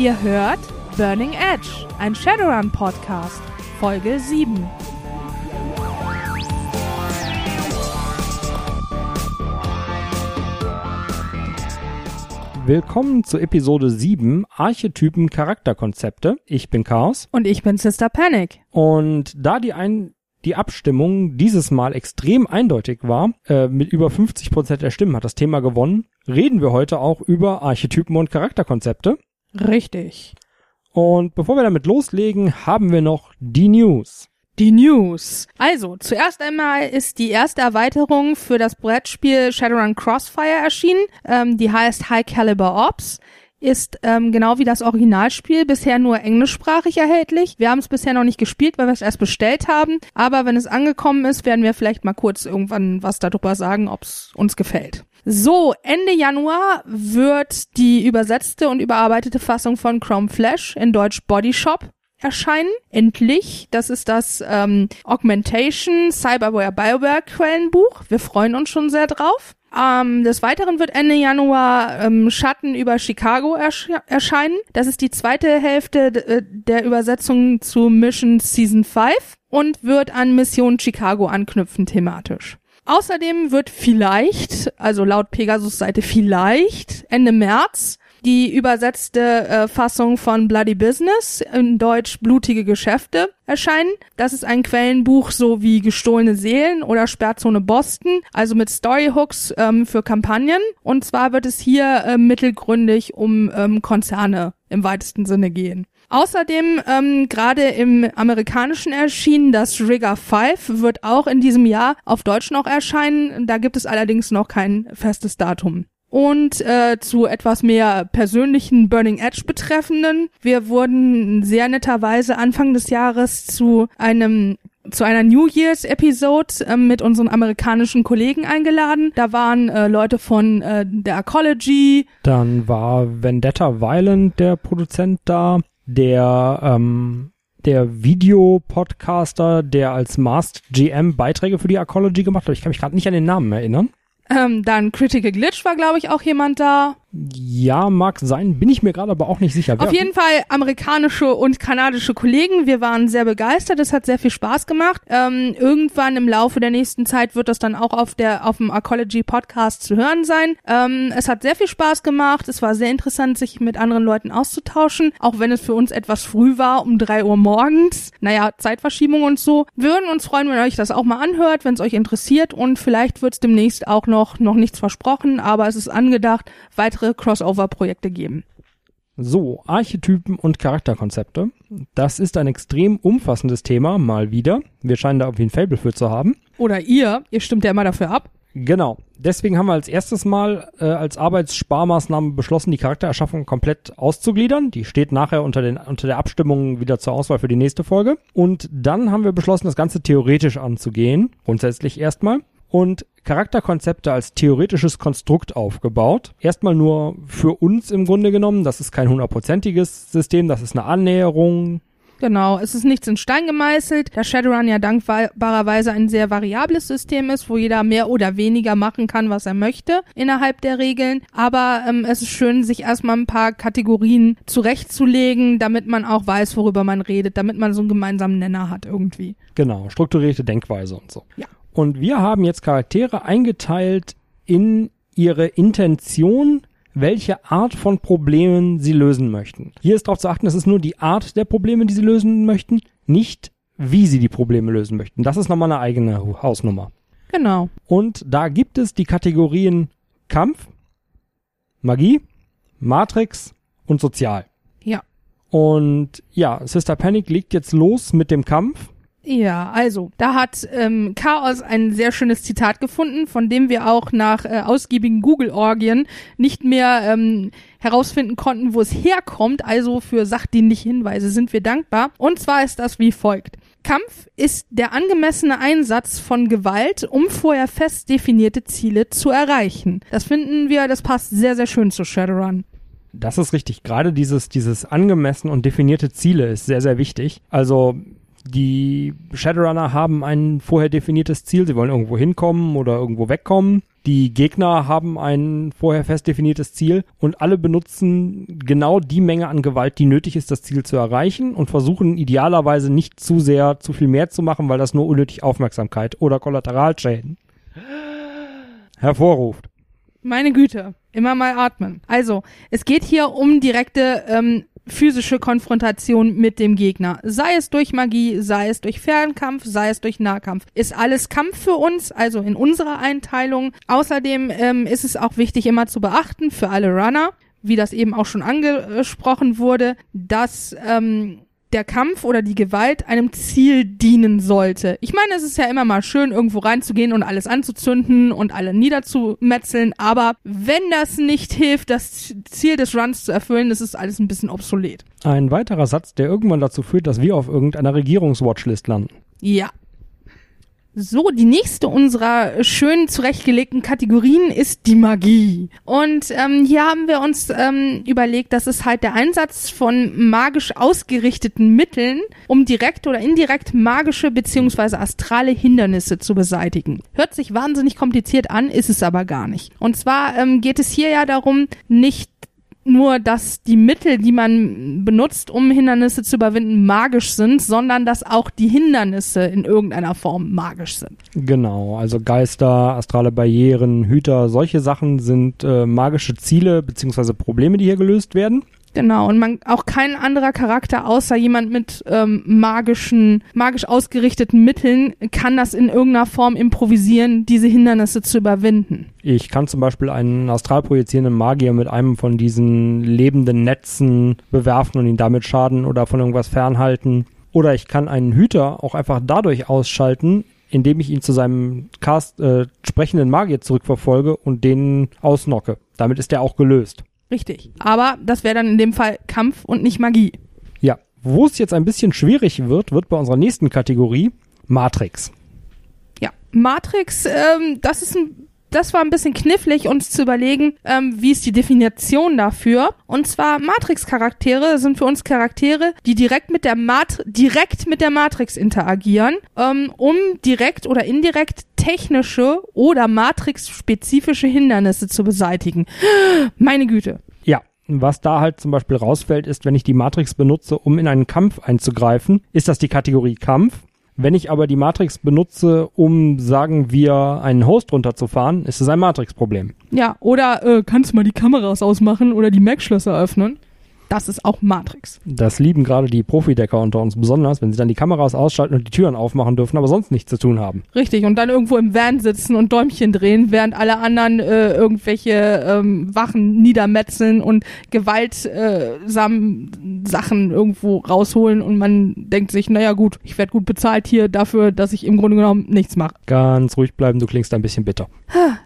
Ihr hört Burning Edge, ein Shadowrun Podcast, Folge 7. Willkommen zu Episode 7 Archetypen Charakterkonzepte. Ich bin Chaos. Und ich bin Sister Panic. Und da die ein die Abstimmung dieses Mal extrem eindeutig war, äh, mit über 50 Prozent der Stimmen hat das Thema gewonnen, reden wir heute auch über Archetypen und Charakterkonzepte. Richtig. Und bevor wir damit loslegen, haben wir noch die News. Die News. Also, zuerst einmal ist die erste Erweiterung für das Brettspiel Shadowrun Crossfire erschienen. Ähm, die heißt High Caliber Ops ist ähm, genau wie das Originalspiel bisher nur englischsprachig erhältlich. Wir haben es bisher noch nicht gespielt, weil wir es erst bestellt haben. Aber wenn es angekommen ist, werden wir vielleicht mal kurz irgendwann was darüber sagen, ob es uns gefällt. So, Ende Januar wird die übersetzte und überarbeitete Fassung von Chrome Flash in Deutsch Body Shop erscheinen. Endlich. Das ist das ähm, Augmentation Cyberware Bioware Quellenbuch. Wir freuen uns schon sehr drauf. Ähm, des Weiteren wird Ende Januar ähm, Schatten über Chicago ersch erscheinen. Das ist die zweite Hälfte äh, der Übersetzung zu Mission Season 5 und wird an Mission Chicago anknüpfen thematisch. Außerdem wird vielleicht, also laut Pegasus Seite vielleicht Ende März die übersetzte äh, Fassung von Bloody Business, in Deutsch Blutige Geschäfte, erscheinen. Das ist ein Quellenbuch so wie Gestohlene Seelen oder Sperrzone Boston, also mit Storyhooks ähm, für Kampagnen. Und zwar wird es hier äh, mittelgründig um ähm, Konzerne im weitesten Sinne gehen. Außerdem ähm, gerade im amerikanischen erschienen das Rigger 5 wird auch in diesem Jahr auf Deutsch noch erscheinen. Da gibt es allerdings noch kein festes Datum. Und äh, zu etwas mehr persönlichen Burning Edge betreffenden. Wir wurden sehr netterweise Anfang des Jahres zu einem zu einer New Year's Episode äh, mit unseren amerikanischen Kollegen eingeladen. Da waren äh, Leute von äh, der Ecology. Dann war Vendetta Violent der Produzent da, der ähm, der Videopodcaster, der als Masked GM Beiträge für die Ecology gemacht hat. Ich kann mich gerade nicht an den Namen erinnern. Ähm, dann Critical Glitch war, glaube ich, auch jemand da. Ja, mag sein, bin ich mir gerade aber auch nicht sicher. Auf jeden Fall amerikanische und kanadische Kollegen. Wir waren sehr begeistert. Es hat sehr viel Spaß gemacht. Ähm, irgendwann im Laufe der nächsten Zeit wird das dann auch auf der auf dem Ecology Podcast zu hören sein. Ähm, es hat sehr viel Spaß gemacht. Es war sehr interessant, sich mit anderen Leuten auszutauschen, auch wenn es für uns etwas früh war, um drei Uhr morgens. Naja, Zeitverschiebung und so. Wir würden uns freuen, wenn ihr euch das auch mal anhört, wenn es euch interessiert. Und vielleicht wird es demnächst auch noch noch nichts versprochen, aber es ist angedacht, weitere weitere Crossover-Projekte geben. So, Archetypen und Charakterkonzepte. Das ist ein extrem umfassendes Thema, mal wieder. Wir scheinen da irgendwie ein Fable für zu haben. Oder ihr, ihr stimmt ja immer dafür ab. Genau. Deswegen haben wir als erstes Mal äh, als Arbeitssparmaßnahme beschlossen, die Charaktererschaffung komplett auszugliedern. Die steht nachher unter, den, unter der Abstimmung wieder zur Auswahl für die nächste Folge. Und dann haben wir beschlossen, das Ganze theoretisch anzugehen. Grundsätzlich erstmal und Charakterkonzepte als theoretisches Konstrukt aufgebaut. Erstmal nur für uns im Grunde genommen. Das ist kein hundertprozentiges System, das ist eine Annäherung. Genau, es ist nichts in Stein gemeißelt, da Shadowrun ja dankbarerweise ein sehr variables System ist, wo jeder mehr oder weniger machen kann, was er möchte, innerhalb der Regeln. Aber ähm, es ist schön, sich erstmal ein paar Kategorien zurechtzulegen, damit man auch weiß, worüber man redet, damit man so einen gemeinsamen Nenner hat irgendwie. Genau, strukturierte Denkweise und so. Ja. Und wir haben jetzt Charaktere eingeteilt in ihre Intention, welche Art von Problemen sie lösen möchten. Hier ist darauf zu achten, es ist nur die Art der Probleme, die sie lösen möchten, nicht wie sie die Probleme lösen möchten. Das ist nochmal eine eigene Hausnummer. Genau. Und da gibt es die Kategorien Kampf, Magie, Matrix und Sozial. Ja. Und ja, Sister Panic legt jetzt los mit dem Kampf. Ja, also, da hat ähm, Chaos ein sehr schönes Zitat gefunden, von dem wir auch nach äh, ausgiebigen Google-Orgien nicht mehr ähm, herausfinden konnten, wo es herkommt. Also für sachdienliche Hinweise sind wir dankbar. Und zwar ist das wie folgt. Kampf ist der angemessene Einsatz von Gewalt, um vorher fest definierte Ziele zu erreichen. Das finden wir, das passt sehr, sehr schön zu Shadowrun. Das ist richtig. Gerade dieses, dieses angemessen und definierte Ziele ist sehr, sehr wichtig. Also Die Shadowrunner haben ein vorher definiertes Ziel. Sie wollen irgendwo hinkommen oder irgendwo wegkommen. Die Gegner haben ein vorher fest definiertes Ziel und alle benutzen genau die Menge an Gewalt, die nötig ist, das Ziel zu erreichen und versuchen idealerweise nicht zu sehr, zu viel mehr zu machen, weil das nur unnötig Aufmerksamkeit oder Kollateralschäden hervorruft. Meine Güte, immer mal atmen. Also, es geht hier um direkte ähm, physische Konfrontation mit dem Gegner. Sei es durch Magie, sei es durch Fernkampf, sei es durch Nahkampf. Ist alles Kampf für uns, also in unserer Einteilung. Außerdem ähm, ist es auch wichtig immer zu beachten für alle Runner, wie das eben auch schon angesprochen wurde, dass ähm, der Kampf oder die Gewalt einem Ziel dienen sollte. Ich meine, es ist ja immer mal schön, irgendwo reinzugehen und alles anzuzünden und alle niederzumetzeln, aber wenn das nicht hilft, das Ziel des Runs zu erfüllen, ist es alles ein bisschen obsolet. Ein weiterer Satz, der irgendwann dazu führt, dass wir auf irgendeiner Regierungswatchlist landen. Ja, so, die nächste unserer schön zurechtgelegten Kategorien ist die Magie. Und ähm, hier haben wir uns ähm, überlegt, dass es halt der Einsatz von magisch ausgerichteten Mitteln, um direkt oder indirekt magische beziehungsweise astrale Hindernisse zu beseitigen. Hört sich wahnsinnig kompliziert an, ist es aber gar nicht. Und zwar ähm, geht es hier ja darum, nicht nur, dass die Mittel, die man benutzt, um Hindernisse zu überwinden, magisch sind, sondern dass auch die Hindernisse in irgendeiner Form magisch sind. Genau, also Geister, astrale Barrieren, Hüter, solche Sachen sind äh, magische Ziele beziehungsweise Probleme, die hier gelöst werden. Genau, und man auch kein anderer Charakter außer jemand mit ähm, magischen, magisch ausgerichteten Mitteln kann das in irgendeiner Form improvisieren, diese Hindernisse zu überwinden. Ich kann zum Beispiel einen astral projizierenden Magier mit einem von diesen lebenden Netzen bewerfen und ihn damit schaden oder von irgendwas fernhalten. Oder ich kann einen Hüter auch einfach dadurch ausschalten, indem ich ihn zu seinem Cast äh, sprechenden Magier zurückverfolge und den ausnocke. Damit ist er auch gelöst. Richtig. Aber das wäre dann in dem Fall Kampf und nicht Magie. Ja. Wo es jetzt ein bisschen schwierig wird, wird bei unserer nächsten Kategorie Matrix. Ja. Matrix, ähm, das ist ein das war ein bisschen knifflig, uns zu überlegen, ähm, wie ist die Definition dafür. Und zwar Matrix-Charaktere sind für uns Charaktere, die direkt mit der Mat direkt mit der Matrix interagieren, ähm, um direkt oder indirekt technische oder Matrix-spezifische Hindernisse zu beseitigen. Meine Güte. Ja, was da halt zum Beispiel rausfällt, ist, wenn ich die Matrix benutze, um in einen Kampf einzugreifen, ist das die Kategorie Kampf. Wenn ich aber die Matrix benutze, um, sagen wir, einen Host runterzufahren, ist es ein Matrix-Problem. Ja, oder äh, kannst du mal die Kameras ausmachen oder die Mac-Schlösser öffnen? Das ist auch Matrix. Das lieben gerade die Profidecker unter uns besonders, wenn sie dann die Kameras ausschalten und die Türen aufmachen dürfen, aber sonst nichts zu tun haben. Richtig, und dann irgendwo im Van sitzen und Däumchen drehen, während alle anderen äh, irgendwelche ähm, Wachen niedermetzeln und gewaltsam äh, Sachen irgendwo rausholen und man denkt sich, naja gut, ich werde gut bezahlt hier dafür, dass ich im Grunde genommen nichts mache. Ganz ruhig bleiben, du klingst ein bisschen bitter.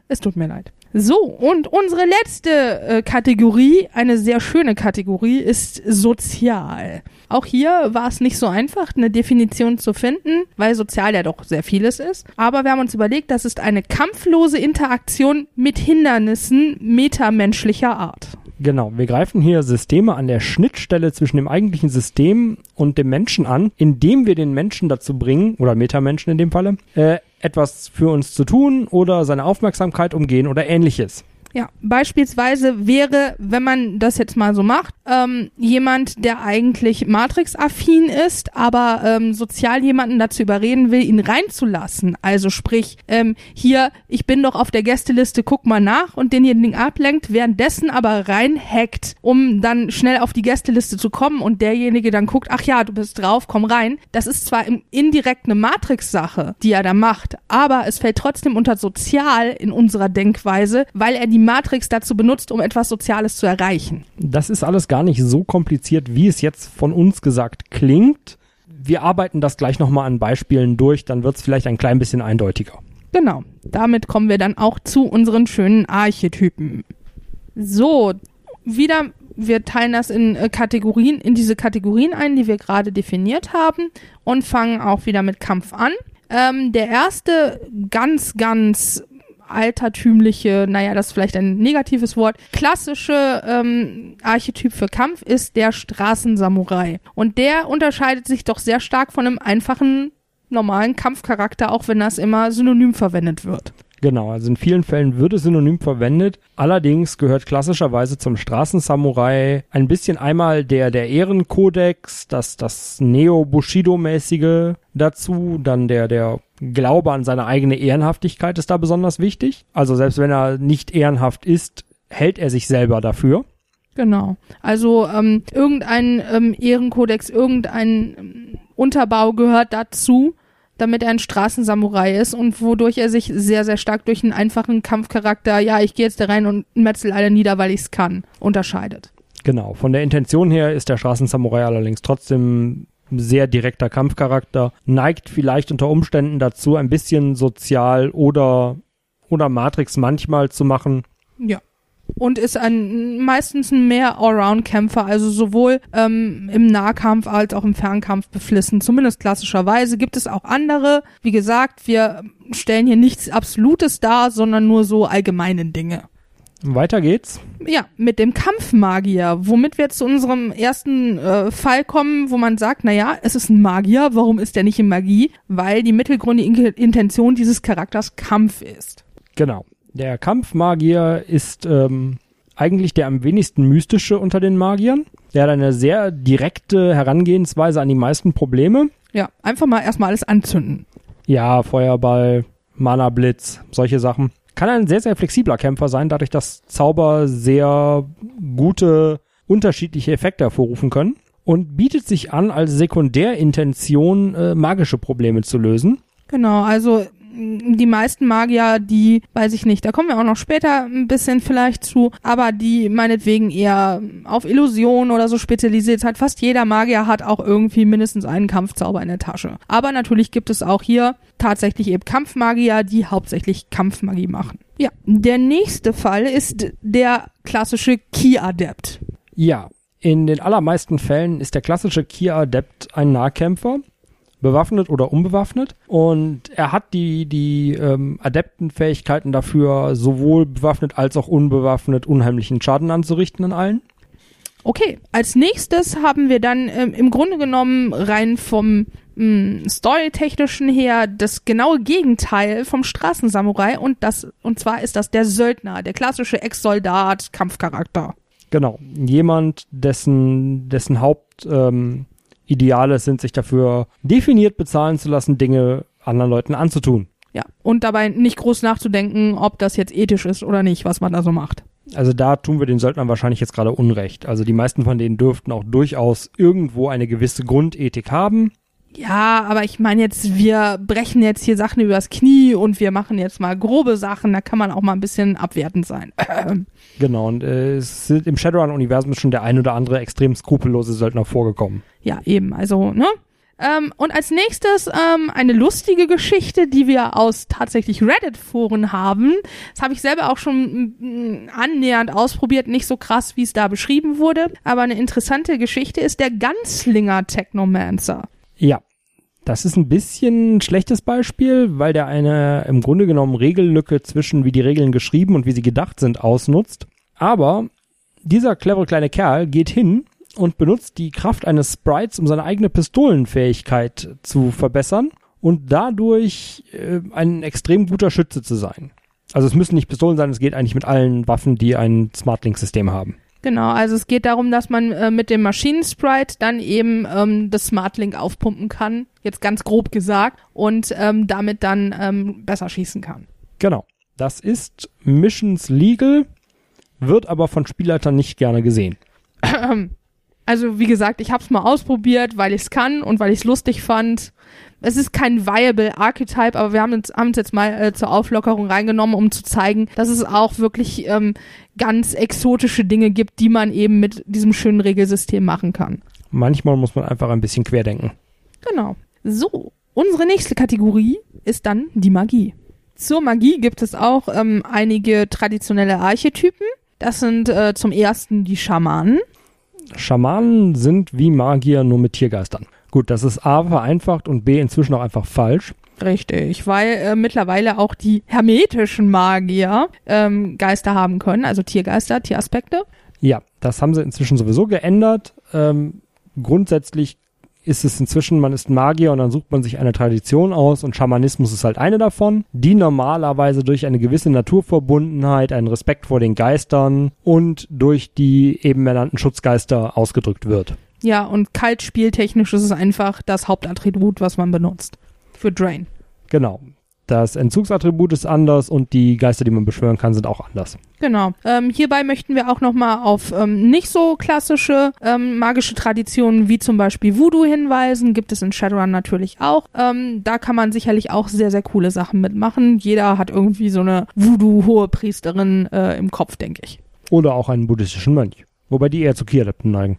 Es tut mir leid. So, und unsere letzte äh, Kategorie, eine sehr schöne Kategorie, ist sozial. Auch hier war es nicht so einfach, eine Definition zu finden, weil sozial ja doch sehr vieles ist. Aber wir haben uns überlegt, das ist eine kampflose Interaktion mit Hindernissen metamenschlicher Art. Genau, wir greifen hier Systeme an der Schnittstelle zwischen dem eigentlichen System und dem Menschen an, indem wir den Menschen dazu bringen, oder Metamenschen in dem Falle, äh, etwas für uns zu tun oder seine Aufmerksamkeit umgehen oder ähnliches. Ja, beispielsweise wäre, wenn man das jetzt mal so macht, ähm, jemand, der eigentlich Matrix-affin ist, aber ähm, sozial jemanden dazu überreden will, ihn reinzulassen. Also sprich, ähm, hier, ich bin doch auf der Gästeliste, guck mal nach und denjenigen ablenkt, währenddessen aber reinhackt, um dann schnell auf die Gästeliste zu kommen und derjenige dann guckt, ach ja, du bist drauf, komm rein. Das ist zwar im, indirekt eine Matrix-Sache, die er da macht, aber es fällt trotzdem unter sozial in unserer Denkweise, weil er die Matrix dazu benutzt, um etwas Soziales zu erreichen. Das ist alles gar nicht so kompliziert, wie es jetzt von uns gesagt klingt. Wir arbeiten das gleich nochmal an Beispielen durch, dann wird es vielleicht ein klein bisschen eindeutiger. Genau, damit kommen wir dann auch zu unseren schönen Archetypen. So, wieder, wir teilen das in äh, Kategorien, in diese Kategorien ein, die wir gerade definiert haben und fangen auch wieder mit Kampf an. Ähm, der erste ganz, ganz altertümliche, naja, das ist vielleicht ein negatives Wort, klassische ähm, Archetyp für Kampf ist der Straßensamurai. Und der unterscheidet sich doch sehr stark von einem einfachen, normalen Kampfcharakter, auch wenn das immer synonym verwendet wird. Genau, also in vielen Fällen wird es synonym verwendet. Allerdings gehört klassischerweise zum Straßensamurai ein bisschen einmal der, der Ehrenkodex, das, das Neo-Bushido-mäßige dazu, dann der, der Glaube an seine eigene Ehrenhaftigkeit ist da besonders wichtig. Also selbst wenn er nicht ehrenhaft ist, hält er sich selber dafür. Genau. Also ähm, irgendein ähm, Ehrenkodex, irgendein ähm, Unterbau gehört dazu damit er ein Straßensamurai ist und wodurch er sich sehr, sehr stark durch einen einfachen Kampfcharakter, ja, ich gehe jetzt da rein und metzel alle nieder, weil ich es kann, unterscheidet. Genau, von der Intention her ist der Straßensamurai allerdings trotzdem sehr direkter Kampfcharakter, neigt vielleicht unter Umständen dazu, ein bisschen sozial oder, oder Matrix manchmal zu machen. Ja und ist ein meistens ein mehr Allround-Kämpfer, also sowohl ähm, im Nahkampf als auch im Fernkampf beflissen. Zumindest klassischerweise gibt es auch andere. Wie gesagt, wir stellen hier nichts Absolutes dar, sondern nur so allgemeine Dinge. Weiter geht's. Ja, mit dem Kampfmagier, womit wir zu unserem ersten äh, Fall kommen, wo man sagt, naja, es ist ein Magier, warum ist der nicht in Magie? Weil die mittelgründige Intention dieses Charakters Kampf ist. Genau. Der Kampfmagier ist ähm, eigentlich der am wenigsten mystische unter den Magiern. Der hat eine sehr direkte Herangehensweise an die meisten Probleme. Ja, einfach mal erstmal alles anzünden. Ja, Feuerball, Mana-Blitz, solche Sachen. Kann ein sehr, sehr flexibler Kämpfer sein, dadurch, dass Zauber sehr gute, unterschiedliche Effekte hervorrufen können. Und bietet sich an, als Sekundärintention äh, magische Probleme zu lösen. Genau, also die meisten Magier, die, weiß ich nicht, da kommen wir auch noch später ein bisschen vielleicht zu, aber die meinetwegen eher auf Illusion oder so spezialisiert sind. Fast jeder Magier hat auch irgendwie mindestens einen Kampfzauber in der Tasche. Aber natürlich gibt es auch hier tatsächlich eben Kampfmagier, die hauptsächlich Kampfmagie machen. Ja, der nächste Fall ist der klassische Ki-Adept. Ja, in den allermeisten Fällen ist der klassische Ki-Adept ein Nahkämpfer bewaffnet oder unbewaffnet. Und er hat die, die ähm, Adeptenfähigkeiten dafür, sowohl bewaffnet als auch unbewaffnet unheimlichen Schaden anzurichten an allen. Okay, als nächstes haben wir dann ähm, im Grunde genommen rein vom mh, Storytechnischen her das genaue Gegenteil vom Straßensamurai und das und zwar ist das der Söldner, der klassische Ex-Soldat, Kampfcharakter. Genau, jemand, dessen dessen Haupt ähm, Ideale sind, sich dafür definiert bezahlen zu lassen, Dinge anderen Leuten anzutun. Ja, und dabei nicht groß nachzudenken, ob das jetzt ethisch ist oder nicht, was man da so macht. Also da tun wir den Söldnern wahrscheinlich jetzt gerade Unrecht. Also die meisten von denen dürften auch durchaus irgendwo eine gewisse Grundethik haben. Ja, aber ich meine jetzt, wir brechen jetzt hier Sachen übers Knie und wir machen jetzt mal grobe Sachen, da kann man auch mal ein bisschen abwertend sein. genau, und äh, es sind im Shadowrun-Universum schon der ein oder andere extrem skrupellose Söldner vorgekommen. Ja, eben, also, ne? Ähm, und als nächstes ähm, eine lustige Geschichte, die wir aus tatsächlich Reddit-Foren haben. Das habe ich selber auch schon annähernd ausprobiert, nicht so krass, wie es da beschrieben wurde. Aber eine interessante Geschichte ist der Ganzlinger Technomancer. Ja, das ist ein bisschen ein schlechtes Beispiel, weil der eine im Grunde genommen Regellücke zwischen wie die Regeln geschrieben und wie sie gedacht sind ausnutzt. Aber dieser clevere kleine Kerl geht hin und benutzt die Kraft eines Sprites, um seine eigene Pistolenfähigkeit zu verbessern und dadurch äh, ein extrem guter Schütze zu sein. Also es müssen nicht Pistolen sein, es geht eigentlich mit allen Waffen, die ein Smartlink-System haben. Genau, also es geht darum, dass man äh, mit dem Maschinensprite dann eben ähm, das Smartlink aufpumpen kann, jetzt ganz grob gesagt, und ähm, damit dann ähm, besser schießen kann. Genau. Das ist Missions Legal, wird aber von Spielleitern nicht gerne gesehen. Also wie gesagt, ich habe es mal ausprobiert, weil ich es kann und weil ich es lustig fand es ist kein viable Archetype, aber wir haben uns, haben uns jetzt mal äh, zur Auflockerung reingenommen, um zu zeigen, dass es auch wirklich ähm, ganz exotische Dinge gibt, die man eben mit diesem schönen Regelsystem machen kann. Manchmal muss man einfach ein bisschen querdenken. Genau. So, unsere nächste Kategorie ist dann die Magie. Zur Magie gibt es auch ähm, einige traditionelle Archetypen. Das sind äh, zum ersten die Schamanen. Schamanen sind wie Magier nur mit Tiergeistern. Gut, das ist A vereinfacht und B inzwischen auch einfach falsch. Richtig, weil äh, mittlerweile auch die hermetischen Magier ähm, Geister haben können, also Tiergeister, Tieraspekte. Ja, das haben sie inzwischen sowieso geändert. Ähm, grundsätzlich ist es inzwischen, man ist Magier und dann sucht man sich eine Tradition aus und Schamanismus ist halt eine davon, die normalerweise durch eine gewisse Naturverbundenheit, einen Respekt vor den Geistern und durch die eben ernannten Schutzgeister ausgedrückt wird. Ja, und kaltspieltechnisch ist es einfach das Hauptattribut, was man benutzt. Für Drain. Genau. Das Entzugsattribut ist anders und die Geister, die man beschwören kann, sind auch anders. Genau. Ähm, hierbei möchten wir auch nochmal auf ähm, nicht so klassische ähm, magische Traditionen wie zum Beispiel Voodoo hinweisen. Gibt es in Shadowrun natürlich auch. Ähm, da kann man sicherlich auch sehr, sehr coole Sachen mitmachen. Jeder hat irgendwie so eine Voodoo-hohe Priesterin äh, im Kopf, denke ich. Oder auch einen buddhistischen Mönch. Wobei die eher zu Ki-Adepten neigen.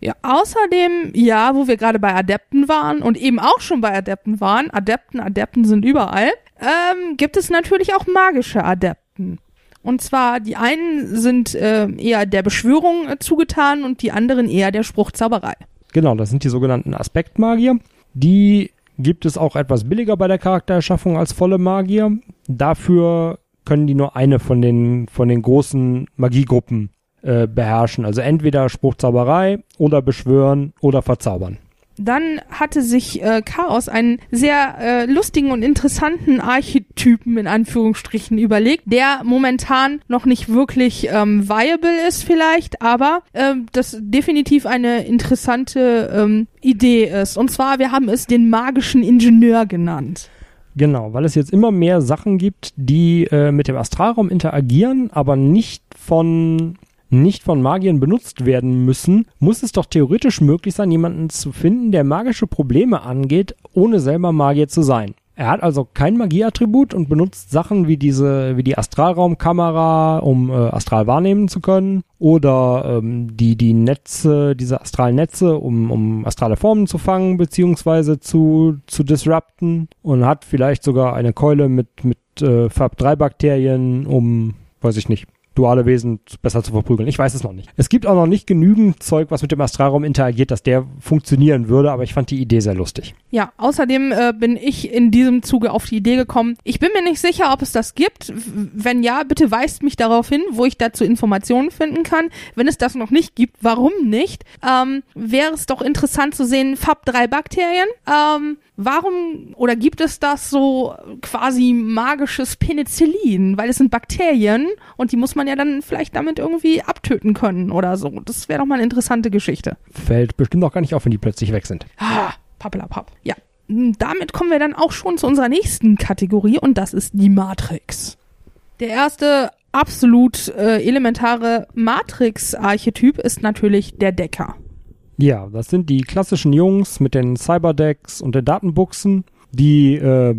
Ja, außerdem, ja, wo wir gerade bei Adepten waren und eben auch schon bei Adepten waren, Adepten, Adepten sind überall, ähm, gibt es natürlich auch magische Adepten. Und zwar die einen sind äh, eher der Beschwörung äh, zugetan und die anderen eher der Spruchzauberei. Genau, das sind die sogenannten Aspektmagier. Die gibt es auch etwas billiger bei der Charaktererschaffung als volle Magier. Dafür können die nur eine von den, von den großen Magiegruppen äh, beherrschen. Also entweder Spruchzauberei oder beschwören oder verzaubern. Dann hatte sich äh, Chaos einen sehr äh, lustigen und interessanten Archetypen in Anführungsstrichen überlegt, der momentan noch nicht wirklich ähm, viable ist vielleicht, aber äh, das definitiv eine interessante ähm, Idee ist. Und zwar, wir haben es den magischen Ingenieur genannt. Genau, weil es jetzt immer mehr Sachen gibt, die äh, mit dem Astralraum interagieren, aber nicht von nicht von Magiern benutzt werden müssen, muss es doch theoretisch möglich sein, jemanden zu finden, der magische Probleme angeht, ohne selber Magier zu sein. Er hat also kein Magieattribut und benutzt Sachen wie diese, wie die Astralraumkamera, um äh, astral wahrnehmen zu können, oder ähm, die die Netze, diese astralen Netze, um um astrale Formen zu fangen beziehungsweise zu zu disrupten und hat vielleicht sogar eine Keule mit mit äh, Farb 3 Bakterien, um weiß ich nicht duale Wesen besser zu verprügeln. Ich weiß es noch nicht. Es gibt auch noch nicht genügend Zeug, was mit dem Astralraum interagiert, dass der funktionieren würde, aber ich fand die Idee sehr lustig. Ja, außerdem äh, bin ich in diesem Zuge auf die Idee gekommen. Ich bin mir nicht sicher, ob es das gibt. Wenn ja, bitte weist mich darauf hin, wo ich dazu Informationen finden kann. Wenn es das noch nicht gibt, warum nicht? Ähm, Wäre es doch interessant zu sehen, FAB3-Bakterien. Ähm, warum oder gibt es das so quasi magisches Penicillin? Weil es sind Bakterien und die muss man ja dann vielleicht damit irgendwie abtöten können oder so. Das wäre doch mal eine interessante Geschichte. Fällt bestimmt auch gar nicht auf, wenn die plötzlich weg sind. Ah, pappelapapp. Ja. Damit kommen wir dann auch schon zu unserer nächsten Kategorie und das ist die Matrix. Der erste absolut äh, elementare Matrix-Archetyp ist natürlich der Decker. Ja, das sind die klassischen Jungs mit den Cyberdecks und den Datenbuchsen, die äh,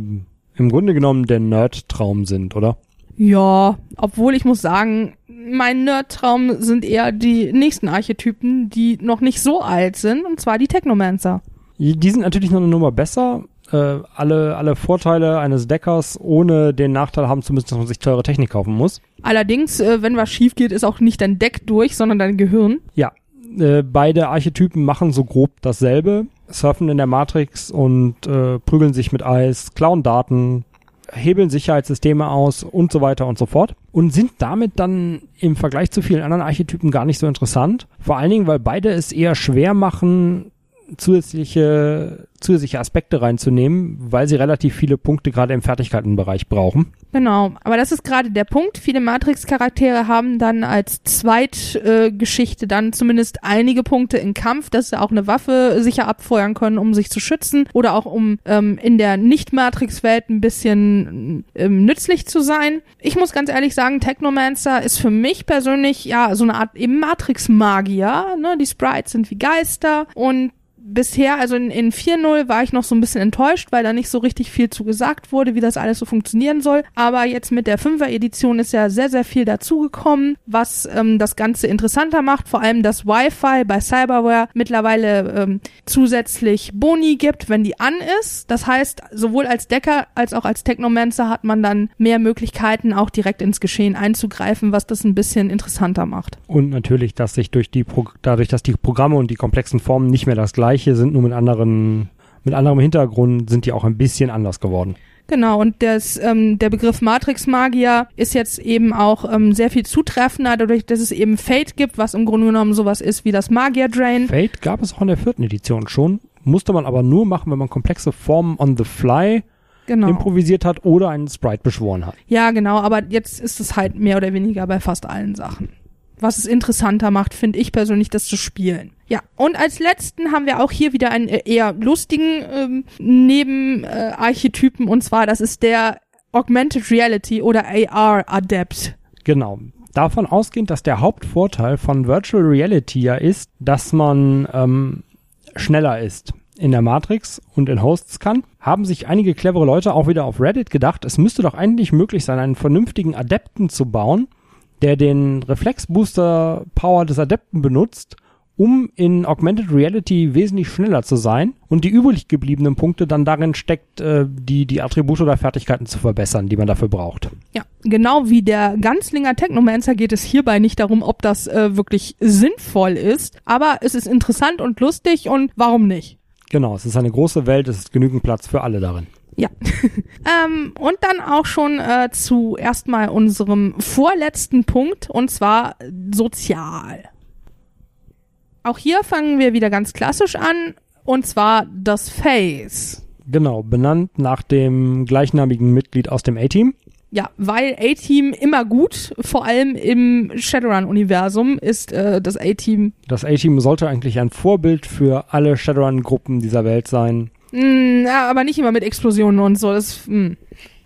im Grunde genommen der Nerd-Traum sind, oder? Ja, obwohl ich muss sagen, mein Nerd-Traum sind eher die nächsten Archetypen, die noch nicht so alt sind, und zwar die Technomancer. Die sind natürlich noch eine Nummer besser. Äh, alle, alle Vorteile eines Deckers, ohne den Nachteil haben zu müssen, dass man sich teure Technik kaufen muss. Allerdings, äh, wenn was schief geht, ist auch nicht dein Deck durch, sondern dein Gehirn. Ja, äh, beide Archetypen machen so grob dasselbe, surfen in der Matrix und äh, prügeln sich mit Eis, klauen Daten, hebeln Sicherheitssysteme aus und so weiter und so fort und sind damit dann im Vergleich zu vielen anderen Archetypen gar nicht so interessant. Vor allen Dingen, weil beide es eher schwer machen, zusätzliche, zusätzliche Aspekte reinzunehmen, weil sie relativ viele Punkte gerade im Fertigkeitenbereich brauchen. Genau, aber das ist gerade der Punkt. Viele Matrix-Charaktere haben dann als Zweitgeschichte äh, dann zumindest einige Punkte im Kampf, dass sie auch eine Waffe sicher abfeuern können, um sich zu schützen oder auch um ähm, in der Nicht-Matrix-Welt ein bisschen ähm, nützlich zu sein. Ich muss ganz ehrlich sagen, Technomancer ist für mich persönlich ja so eine Art eben Matrix-Magier. Ne? Die Sprites sind wie Geister und bisher, also in, in 4.0 war ich noch so ein bisschen enttäuscht, weil da nicht so richtig viel zu gesagt wurde, wie das alles so funktionieren soll. Aber jetzt mit der 5er Edition ist ja sehr, sehr viel dazugekommen, was ähm, das Ganze interessanter macht. Vor allem das Wi-Fi bei Cyberware mittlerweile ähm, zusätzlich Boni gibt, wenn die an ist. Das heißt, sowohl als Decker als auch als Technomancer hat man dann mehr Möglichkeiten, auch direkt ins Geschehen einzugreifen, was das ein bisschen interessanter macht. Und natürlich, dass sich durch die Pro dadurch, dass die Programme und die komplexen Formen nicht mehr das gleiche gleiche, sind nur mit anderen mit anderem Hintergrund sind die auch ein bisschen anders geworden. Genau, und das, ähm, der Begriff Matrix-Magier ist jetzt eben auch ähm, sehr viel zutreffender, dadurch, dass es eben Fate gibt, was im Grunde genommen sowas ist wie das Magier-Drain. Fate gab es auch in der vierten Edition schon, musste man aber nur machen, wenn man komplexe Formen on the fly Genau. improvisiert hat oder einen Sprite beschworen hat. Ja, genau, aber jetzt ist es halt mehr oder weniger bei fast allen Sachen. Was es interessanter macht, finde ich persönlich, das zu spielen. Ja, und als letzten haben wir auch hier wieder einen äh, eher lustigen ähm, Nebenarchetypen, und zwar, das ist der Augmented Reality oder AR Adept. Genau. Davon ausgehend, dass der Hauptvorteil von Virtual Reality ja ist, dass man ähm, schneller ist in der Matrix und in Hosts kann, haben sich einige clevere Leute auch wieder auf Reddit gedacht, es müsste doch eigentlich möglich sein, einen vernünftigen Adepten zu bauen, der den Reflexbooster Power des Adepten benutzt, um in Augmented Reality wesentlich schneller zu sein und die übrig gebliebenen Punkte dann darin steckt, äh, die, die Attribute oder Fertigkeiten zu verbessern, die man dafür braucht. Ja, genau wie der Ganzlinger Technomancer geht es hierbei nicht darum, ob das äh, wirklich sinnvoll ist, aber es ist interessant und lustig und warum nicht? Genau, es ist eine große Welt, es ist genügend Platz für alle darin. Ja. ähm, und dann auch schon äh, zu erstmal unserem vorletzten Punkt und zwar sozial. Auch hier fangen wir wieder ganz klassisch an und zwar das Face. Genau, benannt nach dem gleichnamigen Mitglied aus dem A-Team. Ja, weil A-Team immer gut, vor allem im Shadowrun-Universum ist äh, das A-Team. Das A-Team sollte eigentlich ein Vorbild für alle Shadowrun-Gruppen dieser Welt sein. Mm, aber nicht immer mit Explosionen und so. Das, mm.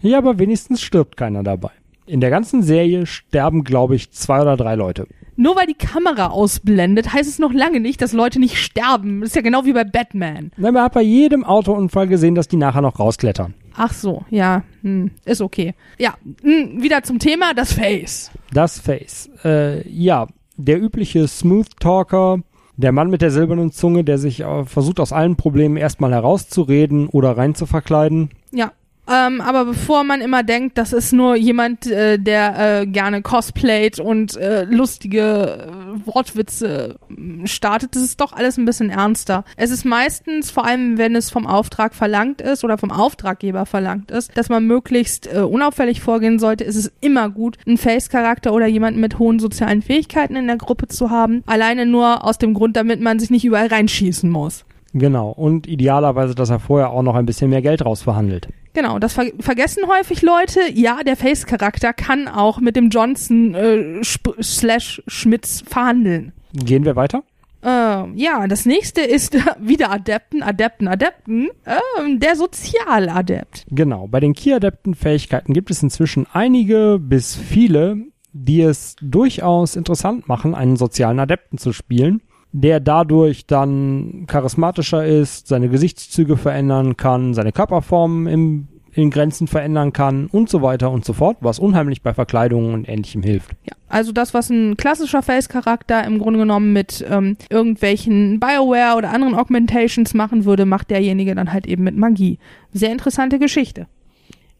Ja, aber wenigstens stirbt keiner dabei. In der ganzen Serie sterben, glaube ich, zwei oder drei Leute. Nur weil die Kamera ausblendet, heißt es noch lange nicht, dass Leute nicht sterben. Das ist ja genau wie bei Batman. Na, Man hat bei jedem Autounfall gesehen, dass die nachher noch rausklettern. Ach so, ja, hm, ist okay. Ja, hm, wieder zum Thema, das Face. Das Face. Äh, ja, der übliche Smooth Talker, der Mann mit der silbernen Zunge, der sich äh, versucht, aus allen Problemen erstmal herauszureden oder rein zu verkleiden. Ja. Ähm, aber bevor man immer denkt, das ist nur jemand, äh, der äh, gerne cosplayt und äh, lustige äh, Wortwitze äh, startet, das ist doch alles ein bisschen ernster. Es ist meistens, vor allem wenn es vom Auftrag verlangt ist oder vom Auftraggeber verlangt ist, dass man möglichst äh, unauffällig vorgehen sollte, ist es immer gut, einen Face-Charakter oder jemanden mit hohen sozialen Fähigkeiten in der Gruppe zu haben. Alleine nur aus dem Grund, damit man sich nicht überall reinschießen muss. Genau. Und idealerweise, dass er vorher auch noch ein bisschen mehr Geld rausverhandelt. Genau, das ver vergessen häufig Leute. Ja, der Face-Charakter kann auch mit dem Johnson äh, slash Schmitz verhandeln. Gehen wir weiter? Äh, ja, das nächste ist wieder Adepten, Adepten, Adepten, ähm, der Sozialadept. Genau. Bei den Key-Adepten-Fähigkeiten gibt es inzwischen einige bis viele, die es durchaus interessant machen, einen sozialen Adepten zu spielen, der dadurch dann charismatischer ist, seine Gesichtszüge verändern kann, seine Körperform im, in Grenzen verändern kann und so weiter und so fort, was unheimlich bei Verkleidungen und ähnlichem hilft. Ja, also das, was ein klassischer Face-Charakter im Grunde genommen mit ähm, irgendwelchen Bioware oder anderen Augmentations machen würde, macht derjenige dann halt eben mit Magie. Sehr interessante Geschichte.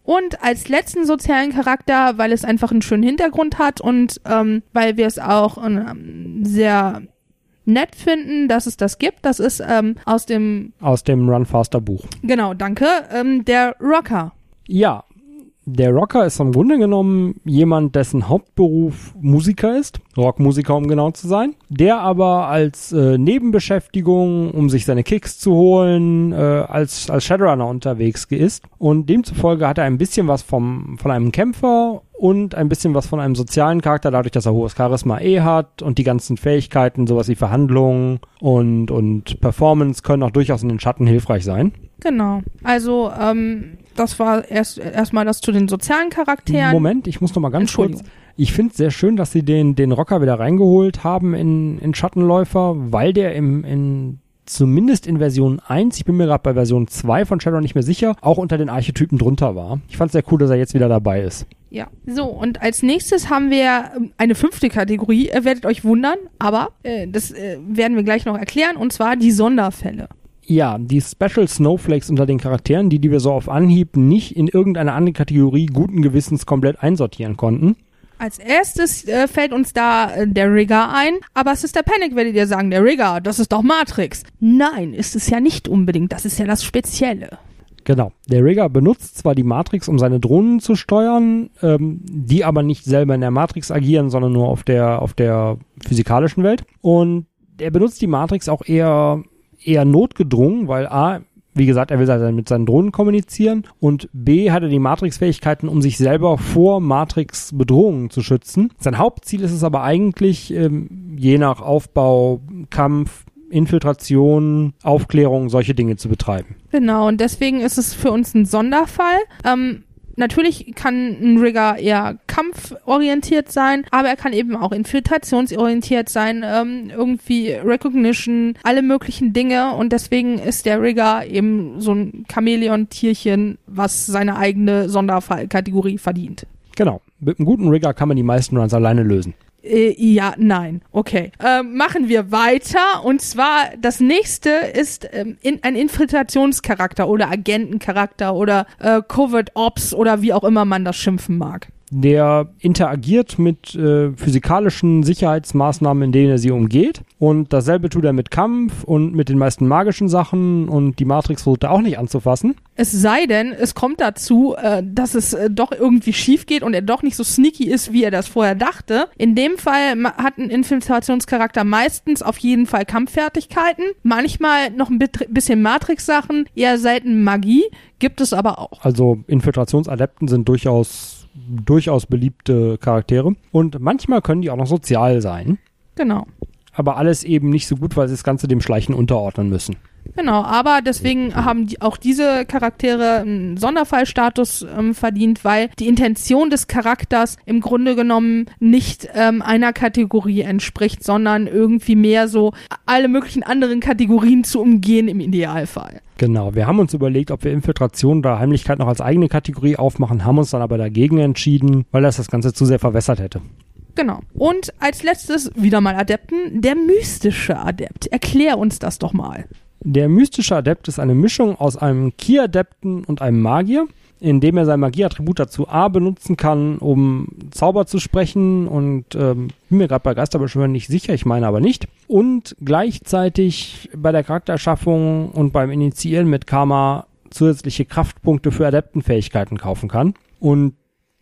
Und als letzten sozialen Charakter, weil es einfach einen schönen Hintergrund hat und ähm, weil wir es auch ähm, sehr nett finden, dass es das gibt, das ist ähm, aus dem, Aus dem Run Faster Buch. genau, danke, ähm, der Rocker. Ja, der Rocker ist im Grunde genommen jemand, dessen Hauptberuf Musiker ist, Rockmusiker um genau zu sein, der aber als äh, Nebenbeschäftigung, um sich seine Kicks zu holen, äh, als, als Shadowrunner unterwegs ist. Und demzufolge hat er ein bisschen was vom, von einem Kämpfer und ein bisschen was von einem sozialen Charakter, dadurch, dass er hohes Charisma eh hat und die ganzen Fähigkeiten, sowas wie Verhandlungen und, und Performance können auch durchaus in den Schatten hilfreich sein. Genau. Also, ähm, das war erst erstmal das zu den sozialen Charakteren. Moment, ich muss noch mal ganz kurz. Ich finde es sehr schön, dass sie den, den Rocker wieder reingeholt haben in, in Schattenläufer, weil der im, in, zumindest in Version 1, ich bin mir gerade bei Version 2 von Shadow nicht mehr sicher, auch unter den Archetypen drunter war. Ich fand es sehr cool, dass er jetzt wieder dabei ist. Ja. So, und als nächstes haben wir ähm, eine fünfte Kategorie. Ihr werdet euch wundern, aber äh, das äh, werden wir gleich noch erklären, und zwar die Sonderfälle. Ja, die Special Snowflakes unter den Charakteren, die, die wir so auf Anhieb nicht in irgendeine andere Kategorie guten Gewissens komplett einsortieren konnten. Als erstes äh, fällt uns da äh, der Rigger ein, aber Sister Panic werdet ihr sagen, der Rigger, das ist doch Matrix. Nein, ist es ja nicht unbedingt, das ist ja das Spezielle. Genau. Der Rigger benutzt zwar die Matrix, um seine Drohnen zu steuern, ähm, die aber nicht selber in der Matrix agieren, sondern nur auf der, auf der physikalischen Welt. Und er benutzt die Matrix auch eher, eher notgedrungen, weil A, wie gesagt, er will halt mit seinen Drohnen kommunizieren und B hat er die Matrix-Fähigkeiten, um sich selber vor Matrix-Bedrohungen zu schützen. Sein Hauptziel ist es aber eigentlich, ähm, je nach Aufbau, Kampf, Infiltration, Aufklärung, solche Dinge zu betreiben. Genau, und deswegen ist es für uns ein Sonderfall. Ähm, natürlich kann ein Rigger eher kampforientiert sein, aber er kann eben auch infiltrationsorientiert sein, ähm, irgendwie Recognition, alle möglichen Dinge und deswegen ist der Rigger eben so ein Chamäleon-Tierchen, was seine eigene Sonderfallkategorie verdient. Genau. Mit einem guten Rigger kann man die meisten Runs alleine lösen. Äh, ja, nein. Okay. Ähm, machen wir weiter. Und zwar das nächste ist ähm, in, ein Infiltrationscharakter oder Agentencharakter oder äh, Covert Ops oder wie auch immer man das schimpfen mag der interagiert mit äh, physikalischen Sicherheitsmaßnahmen, in denen er sie umgeht. Und dasselbe tut er mit Kampf und mit den meisten magischen Sachen und die Matrix versucht er auch nicht anzufassen. Es sei denn, es kommt dazu, äh, dass es äh, doch irgendwie schief geht und er doch nicht so sneaky ist, wie er das vorher dachte. In dem Fall hat ein Infiltrationscharakter meistens auf jeden Fall Kampffertigkeiten, manchmal noch ein bisschen Matrix-Sachen, eher selten Magie, gibt es aber auch. Also Infiltrationsadepten sind durchaus durchaus beliebte Charaktere. Und manchmal können die auch noch sozial sein. Genau. Aber alles eben nicht so gut, weil sie das Ganze dem Schleichen unterordnen müssen. Genau, aber deswegen haben die, auch diese Charaktere einen Sonderfallstatus ähm, verdient, weil die Intention des Charakters im Grunde genommen nicht ähm, einer Kategorie entspricht, sondern irgendwie mehr so alle möglichen anderen Kategorien zu umgehen im Idealfall. Genau, wir haben uns überlegt, ob wir Infiltration oder Heimlichkeit noch als eigene Kategorie aufmachen, haben uns dann aber dagegen entschieden, weil das das Ganze zu sehr verwässert hätte. Genau. Und als letztes wieder mal Adepten, der mystische Adept. Erklär uns das doch mal. Der mystische Adept ist eine Mischung aus einem Ki-Adepten und einem Magier, indem er sein Magieattribut dazu A benutzen kann, um Zauber zu sprechen und ähm, bin mir gerade bei Geisterbeschwören nicht sicher, ich meine aber nicht. Und gleichzeitig bei der Charaktererschaffung und beim Initiieren mit Karma zusätzliche Kraftpunkte für Adeptenfähigkeiten kaufen kann. Und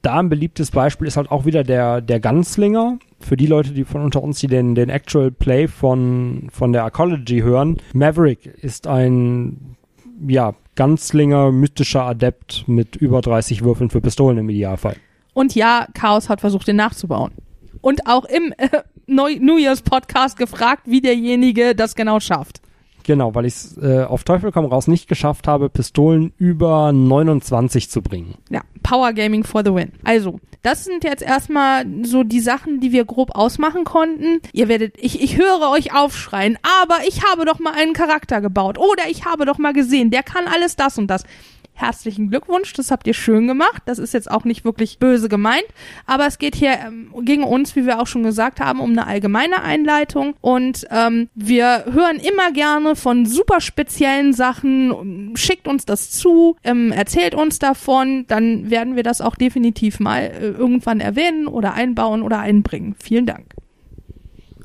da ein beliebtes Beispiel ist halt auch wieder der, der Gunslinger. Für die Leute, die von unter uns, die den, den Actual Play von, von der Arcology hören. Maverick ist ein, ja, Gunslinger, mystischer Adept mit über 30 Würfeln für Pistolen im Idealfall. Und ja, Chaos hat versucht, den nachzubauen. Und auch im äh, New Year's Podcast gefragt, wie derjenige das genau schafft. Genau, weil ich es äh, auf Teufel komm raus nicht geschafft habe, Pistolen über 29 zu bringen. Ja, Power Gaming for the win. Also, das sind jetzt erstmal so die Sachen, die wir grob ausmachen konnten. Ihr werdet, ich, ich höre euch aufschreien, aber ich habe doch mal einen Charakter gebaut oder ich habe doch mal gesehen, der kann alles das und das herzlichen Glückwunsch, das habt ihr schön gemacht. Das ist jetzt auch nicht wirklich böse gemeint, aber es geht hier ähm, gegen uns, wie wir auch schon gesagt haben, um eine allgemeine Einleitung und ähm, wir hören immer gerne von super speziellen Sachen. Schickt uns das zu, ähm, erzählt uns davon, dann werden wir das auch definitiv mal äh, irgendwann erwähnen oder einbauen oder einbringen. Vielen Dank.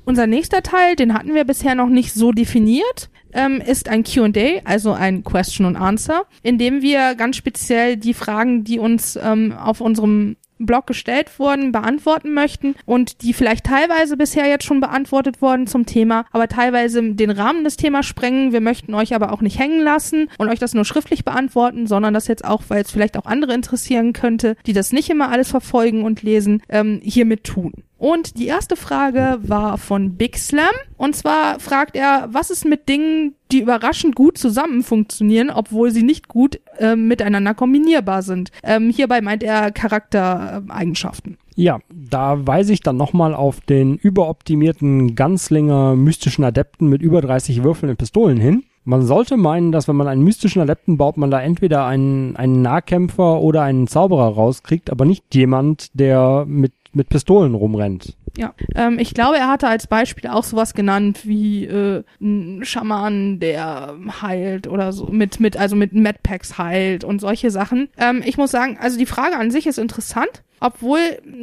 Unser nächster Teil, den hatten wir bisher noch nicht so definiert ähm, ist ein QA, also ein Question and Answer, in dem wir ganz speziell die Fragen, die uns ähm, auf unserem Blog gestellt wurden, beantworten möchten und die vielleicht teilweise bisher jetzt schon beantwortet wurden zum Thema, aber teilweise den Rahmen des Themas sprengen. Wir möchten euch aber auch nicht hängen lassen und euch das nur schriftlich beantworten, sondern das jetzt auch, weil es vielleicht auch andere interessieren könnte, die das nicht immer alles verfolgen und lesen, ähm, hiermit tun. Und die erste Frage war von Big Slam. Und zwar fragt er, was ist mit Dingen, die überraschend gut zusammen funktionieren, obwohl sie nicht gut äh, miteinander kombinierbar sind. Ähm, hierbei meint er Charaktereigenschaften. Ja, da weise ich dann nochmal auf den überoptimierten Ganzlinger mystischen Adepten mit über 30 Würfeln in Pistolen hin. Man sollte meinen, dass wenn man einen mystischen Adepten baut, man da entweder einen, einen Nahkämpfer oder einen Zauberer rauskriegt, aber nicht jemand, der mit mit Pistolen rumrennt. Ja, ähm, ich glaube, er hatte als Beispiel auch sowas genannt wie äh, ein Schaman, der heilt oder so mit mit also mit Medpacks heilt und solche Sachen. Ähm, ich muss sagen, also die Frage an sich ist interessant. Obwohl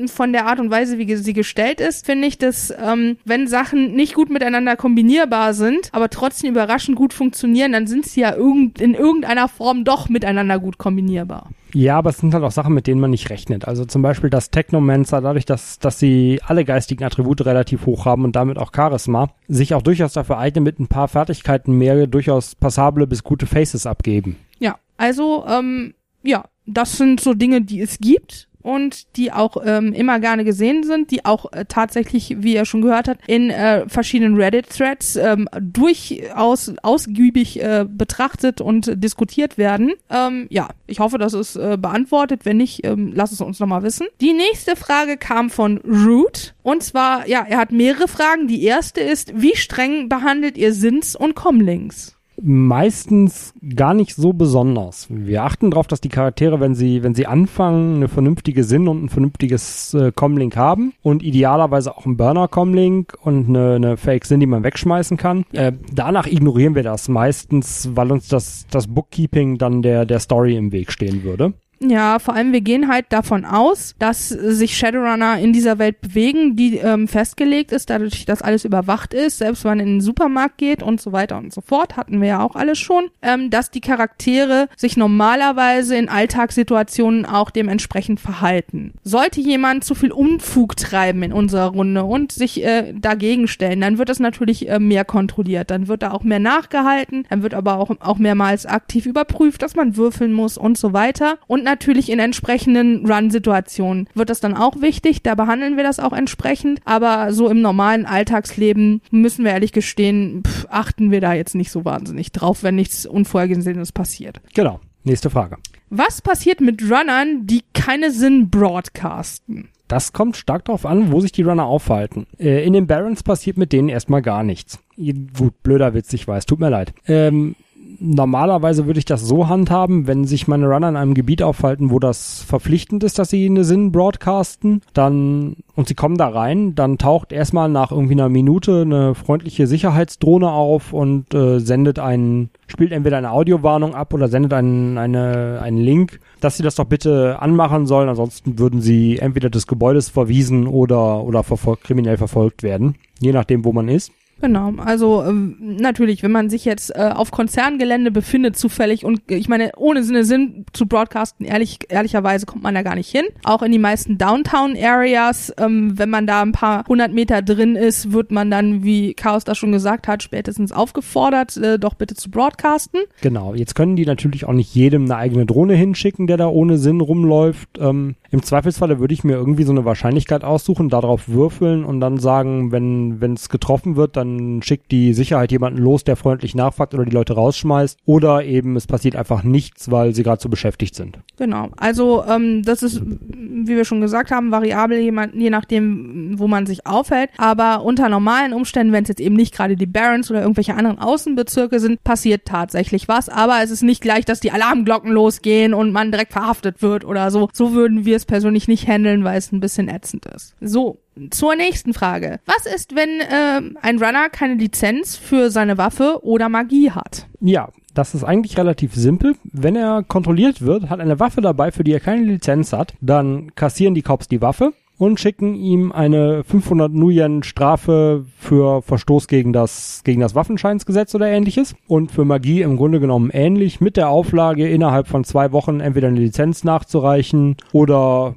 von der Art und Weise, wie sie gestellt ist, finde ich, dass ähm, wenn Sachen nicht gut miteinander kombinierbar sind, aber trotzdem überraschend gut funktionieren, dann sind sie ja irgend, in irgendeiner Form doch miteinander gut kombinierbar. Ja, aber es sind halt auch Sachen, mit denen man nicht rechnet. Also zum Beispiel das Technomancer, dadurch, dass, dass sie alle geistigen Attribute relativ hoch haben und damit auch Charisma, sich auch durchaus dafür eignen, mit ein paar Fertigkeiten mehr durchaus passable bis gute Faces abgeben. Ja, also, ähm, ja, das sind so Dinge, die es gibt und die auch ähm, immer gerne gesehen sind, die auch äh, tatsächlich, wie ihr schon gehört habt, in äh, verschiedenen Reddit-Threads ähm, durchaus ausgiebig äh, betrachtet und diskutiert werden. Ähm, ja, ich hoffe, das ist äh, beantwortet. Wenn nicht, ähm, lasst es uns nochmal wissen. Die nächste Frage kam von Root. Und zwar, ja, er hat mehrere Fragen. Die erste ist, wie streng behandelt ihr Sins und Comlings? Meistens gar nicht so besonders. Wir achten darauf, dass die Charaktere, wenn sie, wenn sie anfangen, eine vernünftige Sinn und ein vernünftiges äh, Comlink haben und idealerweise auch ein Burner-Comlink und eine, eine Fake-Sinn, die man wegschmeißen kann. Äh, danach ignorieren wir das meistens, weil uns das, das Bookkeeping dann der, der Story im Weg stehen würde. Ja, vor allem wir gehen halt davon aus, dass sich Shadowrunner in dieser Welt bewegen, die ähm, festgelegt ist, dadurch, dass alles überwacht ist, selbst wenn man in den Supermarkt geht und so weiter und so fort, hatten wir ja auch alles schon, ähm, dass die Charaktere sich normalerweise in Alltagssituationen auch dementsprechend verhalten. Sollte jemand zu viel Unfug treiben in unserer Runde und sich äh, dagegen stellen, dann wird das natürlich äh, mehr kontrolliert, dann wird da auch mehr nachgehalten, dann wird aber auch, auch mehrmals aktiv überprüft, dass man würfeln muss und so weiter. Und natürlich in entsprechenden Run-Situationen wird das dann auch wichtig. Da behandeln wir das auch entsprechend. Aber so im normalen Alltagsleben müssen wir ehrlich gestehen, pff, achten wir da jetzt nicht so wahnsinnig drauf, wenn nichts Unvorhergesehenes passiert. Genau. Nächste Frage. Was passiert mit Runnern, die keine Sinn broadcasten? Das kommt stark darauf an, wo sich die Runner aufhalten. Äh, in den Barons passiert mit denen erstmal gar nichts. Gut, blöder Witz, ich weiß, tut mir leid. Ähm, normalerweise würde ich das so handhaben, wenn sich meine Runner in einem Gebiet aufhalten, wo das verpflichtend ist, dass sie eine Sinn broadcasten, dann und sie kommen da rein, dann taucht erstmal nach irgendwie einer Minute eine freundliche Sicherheitsdrohne auf und äh, sendet einen, spielt entweder eine Audiowarnung ab oder sendet einen, eine, einen Link, dass sie das doch bitte anmachen sollen, ansonsten würden sie entweder des Gebäudes verwiesen oder, oder verfol kriminell verfolgt werden, je nachdem, wo man ist. Genau, also ähm, natürlich, wenn man sich jetzt äh, auf Konzerngelände befindet zufällig und äh, ich meine, ohne Sinne Sinn zu broadcasten, ehrlich, ehrlicherweise kommt man da gar nicht hin. Auch in die meisten Downtown-Areas, ähm, wenn man da ein paar hundert Meter drin ist, wird man dann, wie Chaos da schon gesagt hat, spätestens aufgefordert, äh, doch bitte zu broadcasten. Genau, jetzt können die natürlich auch nicht jedem eine eigene Drohne hinschicken, der da ohne Sinn rumläuft. Ähm, Im Zweifelsfalle würde ich mir irgendwie so eine Wahrscheinlichkeit aussuchen, darauf würfeln und dann sagen, wenn es getroffen wird, dann dann schickt die Sicherheit jemanden los, der freundlich nachfragt oder die Leute rausschmeißt. Oder eben es passiert einfach nichts, weil sie gerade so beschäftigt sind. Genau. Also ähm, das ist, wie wir schon gesagt haben, variabel je nachdem, wo man sich aufhält. Aber unter normalen Umständen, wenn es jetzt eben nicht gerade die Barons oder irgendwelche anderen Außenbezirke sind, passiert tatsächlich was. Aber es ist nicht gleich, dass die Alarmglocken losgehen und man direkt verhaftet wird oder so. So würden wir es persönlich nicht handeln, weil es ein bisschen ätzend ist. So, zur nächsten Frage. Was ist, wenn äh, ein Runner keine Lizenz für seine Waffe oder Magie hat? Ja, das ist eigentlich relativ simpel. Wenn er kontrolliert wird, hat eine Waffe dabei, für die er keine Lizenz hat, dann kassieren die Cops die Waffe und schicken ihm eine 500 Nuyen Strafe für Verstoß gegen das, gegen das Waffenscheinsgesetz oder ähnliches. Und für Magie im Grunde genommen ähnlich mit der Auflage, innerhalb von zwei Wochen entweder eine Lizenz nachzureichen oder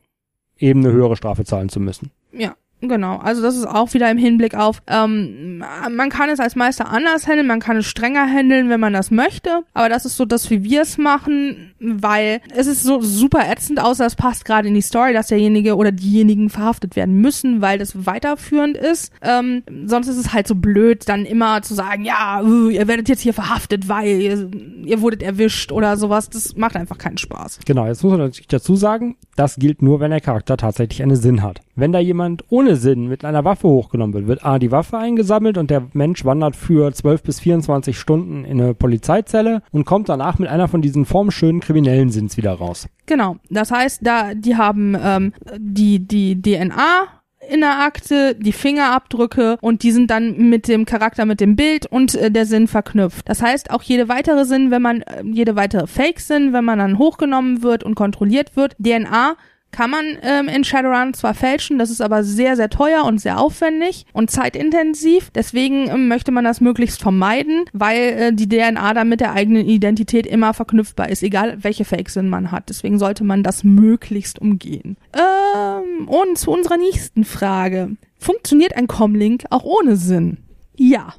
eben eine höhere Strafe zahlen zu müssen. Ja, Genau, also das ist auch wieder im Hinblick auf, ähm, man kann es als Meister anders handeln, man kann es strenger handeln, wenn man das möchte, aber das ist so das, wie wir es machen, weil es ist so super ätzend, außer es passt gerade in die Story, dass derjenige oder diejenigen verhaftet werden müssen, weil das weiterführend ist. Ähm, sonst ist es halt so blöd, dann immer zu sagen, ja, uh, ihr werdet jetzt hier verhaftet, weil ihr, ihr wurdet erwischt oder sowas. Das macht einfach keinen Spaß. Genau, jetzt muss man natürlich dazu sagen, das gilt nur, wenn der Charakter tatsächlich einen Sinn hat. Wenn da jemand ohne Sinn mit einer Waffe hochgenommen wird, wird A, die Waffe eingesammelt und der Mensch wandert für 12 bis 24 Stunden in eine Polizeizelle und kommt danach mit einer von diesen formschönen kriminellen Sinns wieder raus. Genau. Das heißt, da, die haben ähm, die, die DNA in der Akte, die Fingerabdrücke und die sind dann mit dem Charakter, mit dem Bild und äh, der Sinn verknüpft. Das heißt, auch jede weitere Sinn, wenn man, äh, jede weitere Fake-Sinn, wenn man dann hochgenommen wird und kontrolliert wird, DNA kann man ähm, in Shadowrun zwar fälschen, das ist aber sehr, sehr teuer und sehr aufwendig und zeitintensiv. Deswegen ähm, möchte man das möglichst vermeiden, weil äh, die DNA dann mit der eigenen Identität immer verknüpfbar ist, egal welche Fake-Sinn man hat. Deswegen sollte man das möglichst umgehen. Ähm, und zu unserer nächsten Frage. Funktioniert ein Comlink auch ohne Sinn? Ja.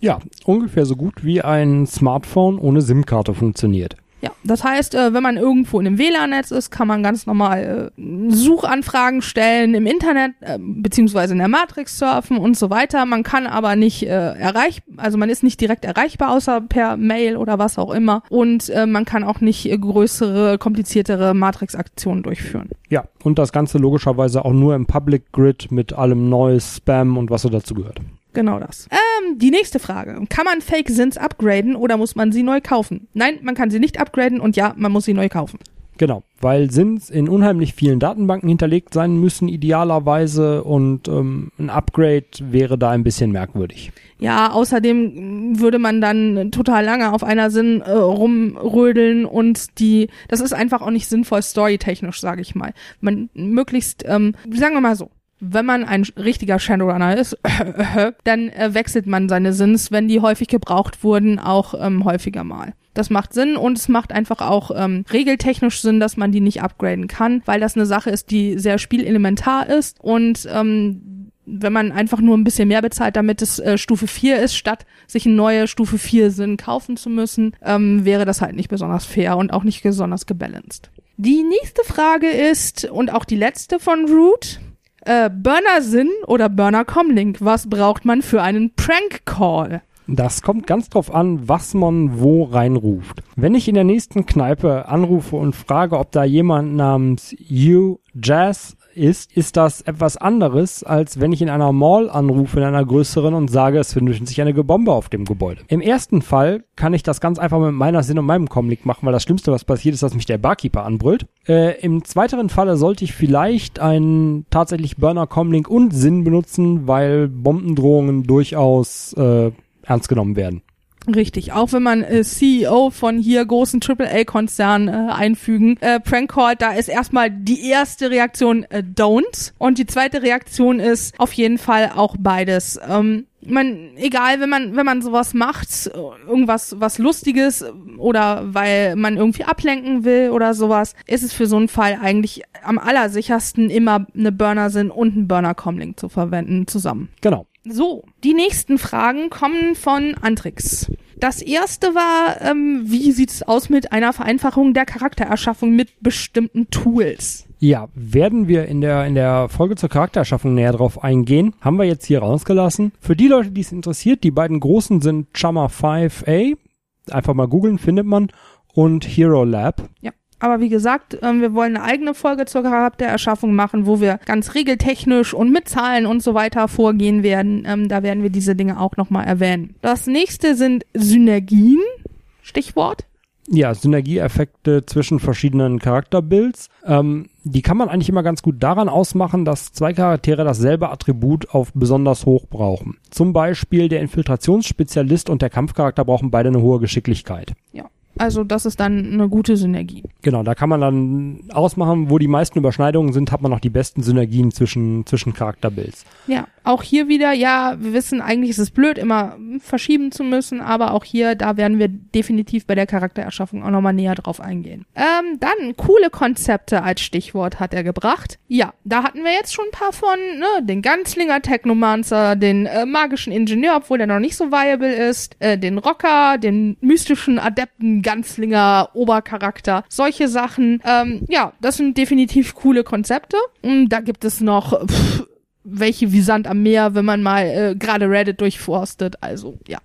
Ja, ungefähr so gut wie ein Smartphone ohne SIM-Karte funktioniert. Ja, das heißt, äh, wenn man irgendwo in einem WLAN-Netz ist, kann man ganz normal äh, Suchanfragen stellen im Internet äh, beziehungsweise in der Matrix surfen und so weiter. Man kann aber nicht erreicht, also man ist nicht direkt erreichbar, außer per Mail oder was auch immer. Und man kann auch nicht größere, kompliziertere Matrix-Aktionen durchführen. Ja, und das Ganze logischerweise auch nur im Public Grid mit allem Neues, Spam und was so dazu gehört. Genau das. Ähm, die nächste Frage. Kann man Fake Sins upgraden oder muss man sie neu kaufen? Nein, man kann sie nicht upgraden und ja, man muss sie neu kaufen. Genau, weil Sins in unheimlich vielen Datenbanken hinterlegt sein müssen, idealerweise, und ähm, ein Upgrade wäre da ein bisschen merkwürdig. Ja, außerdem würde man dann total lange auf einer Sinn äh, rumrödeln und die, das ist einfach auch nicht sinnvoll storytechnisch, sage ich mal. Man möglichst, ähm, sagen wir mal so, wenn man ein richtiger Shadowrunner ist, dann äh, wechselt man seine Sins, wenn die häufig gebraucht wurden, auch ähm, häufiger mal. Das macht Sinn und es macht einfach auch ähm, regeltechnisch Sinn, dass man die nicht upgraden kann, weil das eine Sache ist, die sehr spielelementar ist und ähm, wenn man einfach nur ein bisschen mehr bezahlt, damit es äh, Stufe 4 ist, statt sich eine neue Stufe 4 Sinn kaufen zu müssen, ähm, wäre das halt nicht besonders fair und auch nicht besonders gebalanced. Die nächste Frage ist, und auch die letzte von Root, äh, Burner Sinn oder Burner Comlink, was braucht man für einen Prank Call? Das kommt ganz drauf an, was man wo reinruft. Wenn ich in der nächsten Kneipe anrufe und frage, ob da jemand namens You Jazz ist, ist das etwas anderes, als wenn ich in einer Mall anrufe, in einer größeren und sage, es findet sich eine Bombe auf dem Gebäude. Im ersten Fall kann ich das ganz einfach mit meiner Sinn und meinem Comlink machen, weil das Schlimmste, was passiert, ist, dass mich der Barkeeper anbrüllt. Äh, Im zweiteren Falle sollte ich vielleicht einen tatsächlich Burner Comlink und Sinn benutzen, weil Bombendrohungen durchaus äh, ernst genommen werden. Richtig, auch wenn man äh, CEO von hier großen AAA-Konzernen äh, einfügen, äh, Prank Call, da ist erstmal die erste Reaktion äh, Don't und die zweite Reaktion ist auf jeden Fall auch beides. Ähm, man, egal, wenn man, wenn man sowas macht, irgendwas, was Lustiges oder weil man irgendwie ablenken will oder sowas, ist es für so einen Fall eigentlich am allersichersten immer eine Burner-Sinn und ein Burner-Comlink zu verwenden zusammen. Genau. So, die nächsten Fragen kommen von Antrix. Das erste war, ähm, wie sieht es aus mit einer Vereinfachung der Charaktererschaffung mit bestimmten Tools? Ja, werden wir in der, in der Folge zur Charaktererschaffung näher drauf eingehen. Haben wir jetzt hier rausgelassen. Für die Leute, die es interessiert, die beiden großen sind Chama 5a. Einfach mal googeln, findet man. Und Hero Lab. Ja. Aber wie gesagt, ähm, wir wollen eine eigene Folge zur Charaktererschaffung machen, wo wir ganz regeltechnisch und mit Zahlen und so weiter vorgehen werden. Ähm, da werden wir diese Dinge auch nochmal erwähnen. Das nächste sind Synergien. Stichwort. Ja, Synergieeffekte zwischen verschiedenen Charakterbuilds. Ähm, die kann man eigentlich immer ganz gut daran ausmachen, dass zwei Charaktere dasselbe Attribut auf besonders hoch brauchen. Zum Beispiel der Infiltrationsspezialist und der Kampfcharakter brauchen beide eine hohe Geschicklichkeit. Ja. Also das ist dann eine gute Synergie. Genau, da kann man dann ausmachen, wo die meisten Überschneidungen sind, hat man noch die besten Synergien zwischen, zwischen Charakterbuilds. Ja, auch hier wieder, ja, wir wissen, eigentlich ist es blöd, immer verschieben zu müssen, aber auch hier, da werden wir definitiv bei der Charaktererschaffung auch nochmal näher drauf eingehen. Ähm, dann, coole Konzepte als Stichwort hat er gebracht. Ja, da hatten wir jetzt schon ein paar von, ne, den Ganzlinger Technomancer, den äh, magischen Ingenieur, obwohl der noch nicht so viable ist, äh, den Rocker, den mystischen Adepten Ganzlinger Obercharakter, solche Sachen. Ähm, ja, das sind definitiv coole Konzepte. Da gibt es noch pff, welche wie Sand am Meer, wenn man mal äh, gerade Reddit durchforstet. Also ja.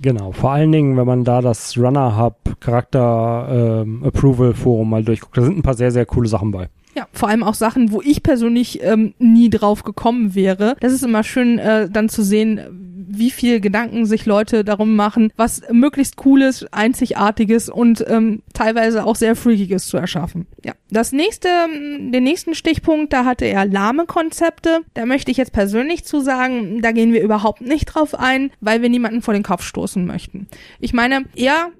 Genau, vor allen Dingen, wenn man da das Runner Hub Charakter ähm, Approval Forum mal durchguckt, da sind ein paar sehr, sehr coole Sachen bei. Ja, vor allem auch Sachen, wo ich persönlich ähm, nie drauf gekommen wäre. Das ist immer schön, äh, dann zu sehen, wie viel Gedanken sich Leute darum machen, was möglichst cooles, einzigartiges und ähm, teilweise auch sehr freakiges zu erschaffen. Ja, das nächste, den nächsten Stichpunkt, da hatte er lahme Konzepte. Da möchte ich jetzt persönlich zu sagen, da gehen wir überhaupt nicht drauf ein, weil wir niemanden vor den Kopf stoßen möchten. Ich meine, er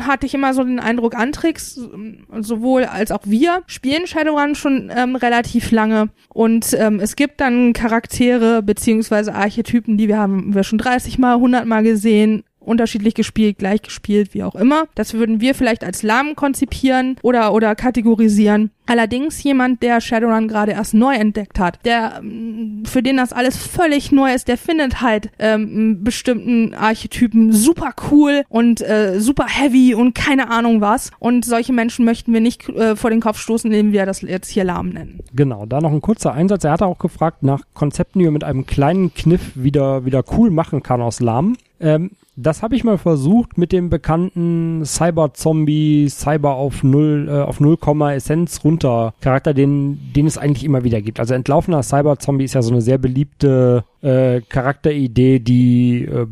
hatte ich immer so den Eindruck, Antrix, sowohl als auch wir, spielen Shadowrun schon ähm, relativ lange und ähm, es gibt dann Charaktere beziehungsweise Archetypen, die wir haben wir schon 30 mal, 100 mal gesehen, unterschiedlich gespielt, gleich gespielt, wie auch immer. Das würden wir vielleicht als lahm konzipieren oder, oder kategorisieren. Allerdings jemand, der Shadowrun gerade erst neu entdeckt hat, der mm, für den das alles völlig neu ist, der findet halt ähm, bestimmten Archetypen super cool und äh, super heavy und keine Ahnung was. Und solche Menschen möchten wir nicht äh, vor den Kopf stoßen, indem wir das jetzt hier lahm nennen. Genau, da noch ein kurzer Einsatz. Er hat auch gefragt nach Konzepten, die man mit einem kleinen Kniff wieder, wieder cool machen kann aus lahm. Ähm, das habe ich mal versucht mit dem bekannten Cyber-Zombie, Cyber auf null, äh, auf 0, Essenz runter Charakter, den, den es eigentlich immer wieder gibt. Also entlaufener Cyber-Zombie ist ja so eine sehr beliebte äh, Charakteridee, die äh,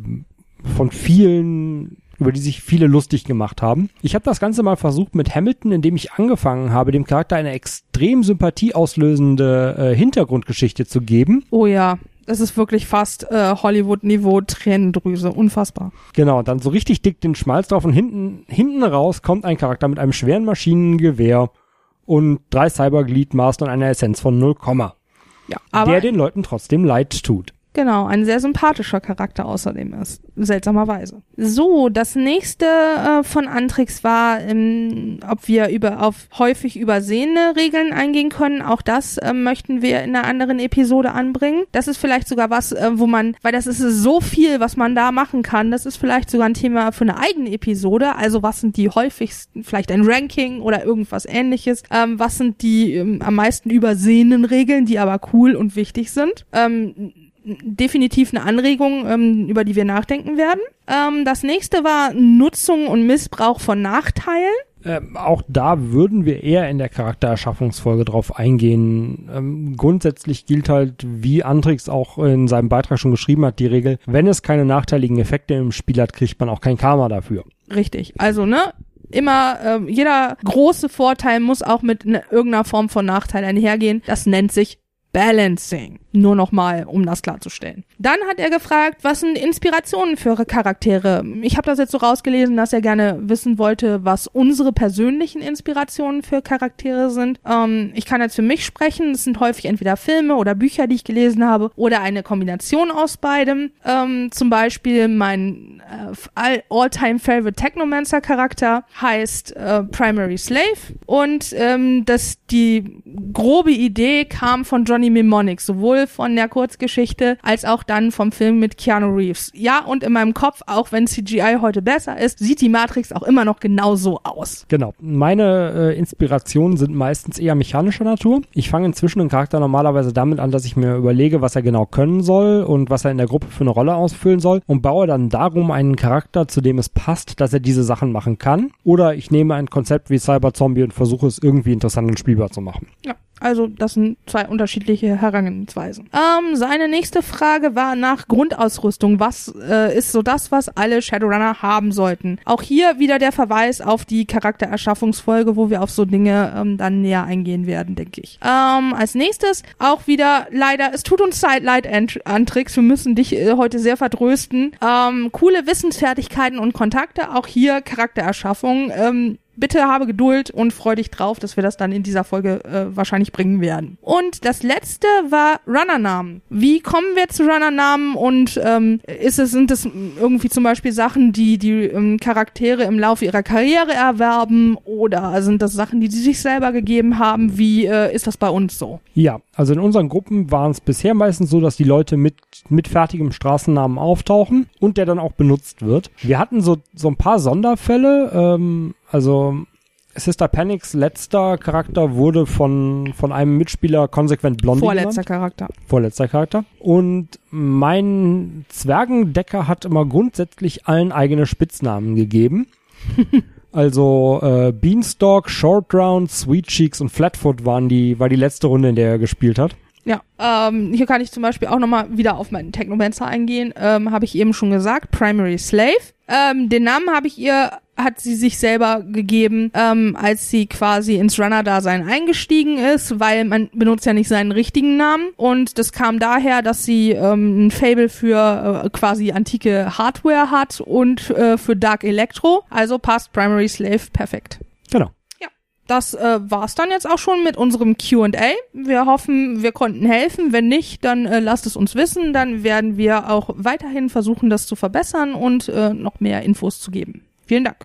von vielen über die sich viele lustig gemacht haben. Ich habe das Ganze mal versucht mit Hamilton, indem ich angefangen habe, dem Charakter eine extrem sympathieauslösende äh, Hintergrundgeschichte zu geben. Oh ja. Das ist wirklich fast äh, Hollywood-Niveau Tränendrüse. Unfassbar. Genau, dann so richtig dick den Schmalz drauf und hinten, hinten raus kommt ein Charakter mit einem schweren Maschinengewehr und drei Cybergliedmaßen und einer Essenz von 0, ja, aber der den Leuten trotzdem leid tut. Genau, ein sehr sympathischer Charakter außerdem ist. Seltsamerweise. So, das nächste äh, von Antrix war, ähm, ob wir über auf häufig übersehene Regeln eingehen können. Auch das äh, möchten wir in einer anderen Episode anbringen. Das ist vielleicht sogar was, äh, wo man, weil das ist so viel, was man da machen kann. Das ist vielleicht sogar ein Thema für eine eigene Episode. Also was sind die häufigsten, vielleicht ein Ranking oder irgendwas ähnliches. Ähm, was sind die ähm, am meisten übersehenen Regeln, die aber cool und wichtig sind. Ähm, definitiv eine Anregung, ähm, über die wir nachdenken werden. Ähm, das nächste war Nutzung und Missbrauch von Nachteilen. Ähm, auch da würden wir eher in der Charaktererschaffungsfolge drauf eingehen. Ähm, grundsätzlich gilt halt, wie Antrix auch in seinem Beitrag schon geschrieben hat, die Regel, wenn es keine nachteiligen Effekte im Spiel hat, kriegt man auch kein Karma dafür. Richtig. Also, ne, immer äh, jeder große Vorteil muss auch mit ne, irgendeiner Form von Nachteil einhergehen. Das nennt sich Balancing. Nur nochmal, um das klarzustellen. Dann hat er gefragt, was sind Inspirationen für Charaktere? Ich habe das jetzt so rausgelesen, dass er gerne wissen wollte, was unsere persönlichen Inspirationen für Charaktere sind. Ähm, ich kann jetzt für mich sprechen. Es sind häufig entweder Filme oder Bücher, die ich gelesen habe, oder eine Kombination aus beidem. Ähm, zum Beispiel mein äh, all-time-favorite Technomancer-Charakter heißt äh, Primary Slave und ähm, das die grobe Idee kam von Johnny Mnemonic, sowohl von der Kurzgeschichte als auch dann vom Film mit Keanu Reeves. Ja, und in meinem Kopf, auch wenn CGI heute besser ist, sieht die Matrix auch immer noch genauso aus. Genau. Meine äh, Inspirationen sind meistens eher mechanischer Natur. Ich fange inzwischen einen Charakter normalerweise damit an, dass ich mir überlege, was er genau können soll und was er in der Gruppe für eine Rolle ausfüllen soll und baue dann darum einen Charakter, zu dem es passt, dass er diese Sachen machen kann. Oder ich nehme ein Konzept wie Cyber Zombie und versuche es irgendwie interessant und spielbar zu machen. Ja. Also das sind zwei unterschiedliche Herangehensweisen. Ähm, seine nächste Frage war nach Grundausrüstung. Was äh, ist so das, was alle Shadowrunner haben sollten? Auch hier wieder der Verweis auf die Charaktererschaffungsfolge, wo wir auf so Dinge ähm, dann näher eingehen werden, denke ich. Ähm, als nächstes auch wieder leider, es tut uns Zeit, leid, Antrix. Wir müssen dich äh, heute sehr vertrösten. Ähm, coole Wissensfertigkeiten und Kontakte. Auch hier Charaktererschaffung. Ähm, bitte habe Geduld und freu dich drauf, dass wir das dann in dieser Folge äh, wahrscheinlich bringen werden. Und das letzte war Runnernamen. Wie kommen wir zu Runnernamen und ähm, ist es, sind es irgendwie zum Beispiel Sachen, die die ähm, Charaktere im Laufe ihrer Karriere erwerben oder sind das Sachen, die sie sich selber gegeben haben? Wie äh, ist das bei uns so? Ja, also in unseren Gruppen waren es bisher meistens so, dass die Leute mit, mit fertigem Straßennamen auftauchen und der dann auch benutzt wird. Wir hatten so, so ein paar Sonderfälle, ähm, also Sister Panics letzter Charakter wurde von, von einem Mitspieler konsequent Blondie Vorletzter genannt. Charakter. Vorletzter Charakter. Und mein Zwergendecker hat immer grundsätzlich allen eigene Spitznamen gegeben. also äh, Beanstalk, Short Round, Sweet Cheeks und Flatfoot waren die, war die letzte Runde, in der er gespielt hat. Ja, ähm, hier kann ich zum Beispiel auch nochmal wieder auf meinen Technomancer eingehen. Ähm, habe ich eben schon gesagt, Primary Slave. Ähm, den Namen habe ich ihr, hat sie sich selber gegeben, ähm, als sie quasi ins Runner-Dasein eingestiegen ist, weil man benutzt ja nicht seinen richtigen Namen. Und das kam daher, dass sie ähm, ein Fable für äh, quasi antike Hardware hat und äh, für Dark Electro. Also passt Primary Slave perfekt. Genau. Das äh, war's dann jetzt auch schon mit unserem Q&A. Wir hoffen, wir konnten helfen. Wenn nicht, dann äh, lasst es uns wissen. Dann werden wir auch weiterhin versuchen, das zu verbessern und äh, noch mehr Infos zu geben. Vielen Dank.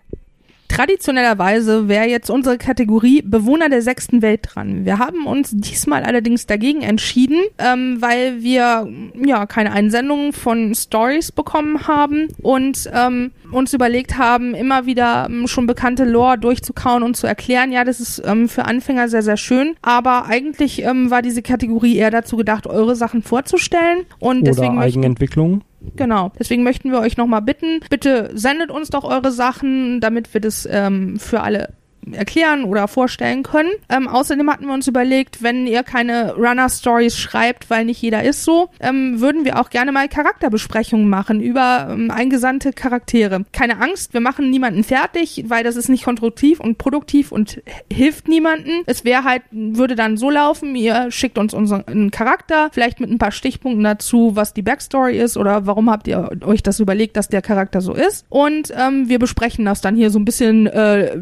Traditionellerweise wäre jetzt unsere Kategorie Bewohner der sechsten Welt dran. Wir haben uns diesmal allerdings dagegen entschieden, ähm, weil wir ja keine Einsendungen von Stories bekommen haben und ähm, uns überlegt haben, immer wieder ähm, schon bekannte Lore durchzukauen und zu erklären. Ja, das ist ähm, für Anfänger sehr, sehr schön, aber eigentlich ähm, war diese Kategorie eher dazu gedacht, eure Sachen vorzustellen und Oder deswegen Eigenentwicklung. Genau. Deswegen möchten wir euch nochmal bitten, bitte sendet uns doch eure Sachen, damit wir das ähm, für alle erklären oder vorstellen können. Ähm, außerdem hatten wir uns überlegt, wenn ihr keine Runner-Stories schreibt, weil nicht jeder ist so, ähm, würden wir auch gerne mal Charakterbesprechungen machen über ähm, eingesandte Charaktere. Keine Angst, wir machen niemanden fertig, weil das ist nicht konstruktiv und produktiv und hilft niemanden. Es wäre halt, würde dann so laufen, ihr schickt uns unseren Charakter, vielleicht mit ein paar Stichpunkten dazu, was die Backstory ist oder warum habt ihr euch das überlegt, dass der Charakter so ist. Und ähm, wir besprechen das dann hier so ein bisschen äh,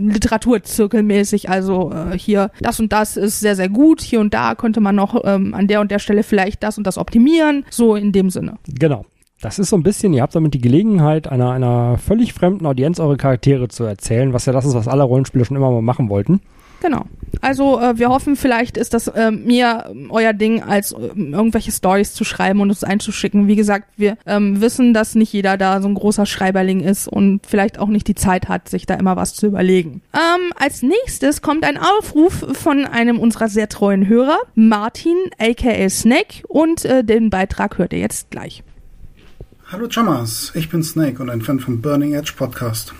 Literaturzirkelmäßig. Also äh, hier, das und das ist sehr, sehr gut. Hier und da könnte man noch ähm, an der und der Stelle vielleicht das und das optimieren. So in dem Sinne. Genau. Das ist so ein bisschen, ihr habt damit die Gelegenheit, einer, einer völlig fremden Audienz eure Charaktere zu erzählen, was ja das ist, was alle Rollenspieler schon immer mal machen wollten. Genau. Also äh, wir hoffen, vielleicht ist das äh, ähm, euer Ding, als äh, irgendwelche Stories zu schreiben und uns einzuschicken. Wie gesagt, wir ähm, wissen, dass nicht jeder da so ein großer Schreiberling ist und vielleicht auch nicht die Zeit hat, sich da immer was zu überlegen. Ähm, als nächstes kommt ein Aufruf von einem unserer sehr treuen Hörer, Martin, aka Snake, und äh, den Beitrag hört ihr jetzt gleich. Hallo Chamas, ich bin Snake und ein Fan vom Burning Edge Podcast.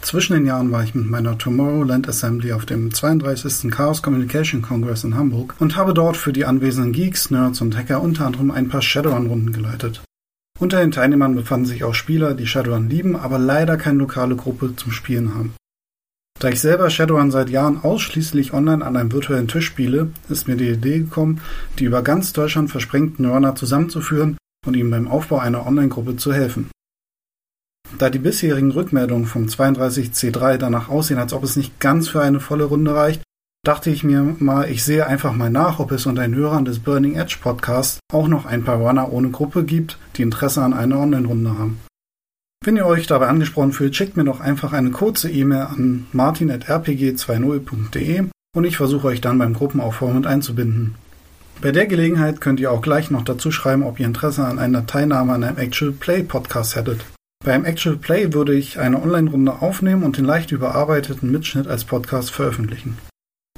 Zwischen den Jahren war ich mit meiner Tomorrowland Assembly auf dem 32. Chaos Communication Congress in Hamburg und habe dort für die anwesenden Geeks, Nerds und Hacker unter anderem ein paar Shadowrun-Runden geleitet. Unter den Teilnehmern befanden sich auch Spieler, die Shadowrun lieben, aber leider keine lokale Gruppe zum Spielen haben. Da ich selber Shadowrun seit Jahren ausschließlich online an einem virtuellen Tisch spiele, ist mir die Idee gekommen, die über ganz Deutschland versprengten Runner zusammenzuführen und ihnen beim Aufbau einer Online-Gruppe zu helfen. Da die bisherigen Rückmeldungen vom 32C3 danach aussehen, als ob es nicht ganz für eine volle Runde reicht, dachte ich mir mal, ich sehe einfach mal nach, ob es unter den Hörern des Burning Edge Podcasts auch noch ein paar Runner ohne Gruppe gibt, die Interesse an einer Online-Runde haben. Wenn ihr euch dabei angesprochen fühlt, schickt mir doch einfach eine kurze E-Mail an martin.rpg20.de und ich versuche euch dann beim Gruppenaufbau mit einzubinden. Bei der Gelegenheit könnt ihr auch gleich noch dazu schreiben, ob ihr Interesse an einer Teilnahme an einem Actual Play Podcast hättet. Beim Actual Play würde ich eine Online-Runde aufnehmen und den leicht überarbeiteten Mitschnitt als Podcast veröffentlichen.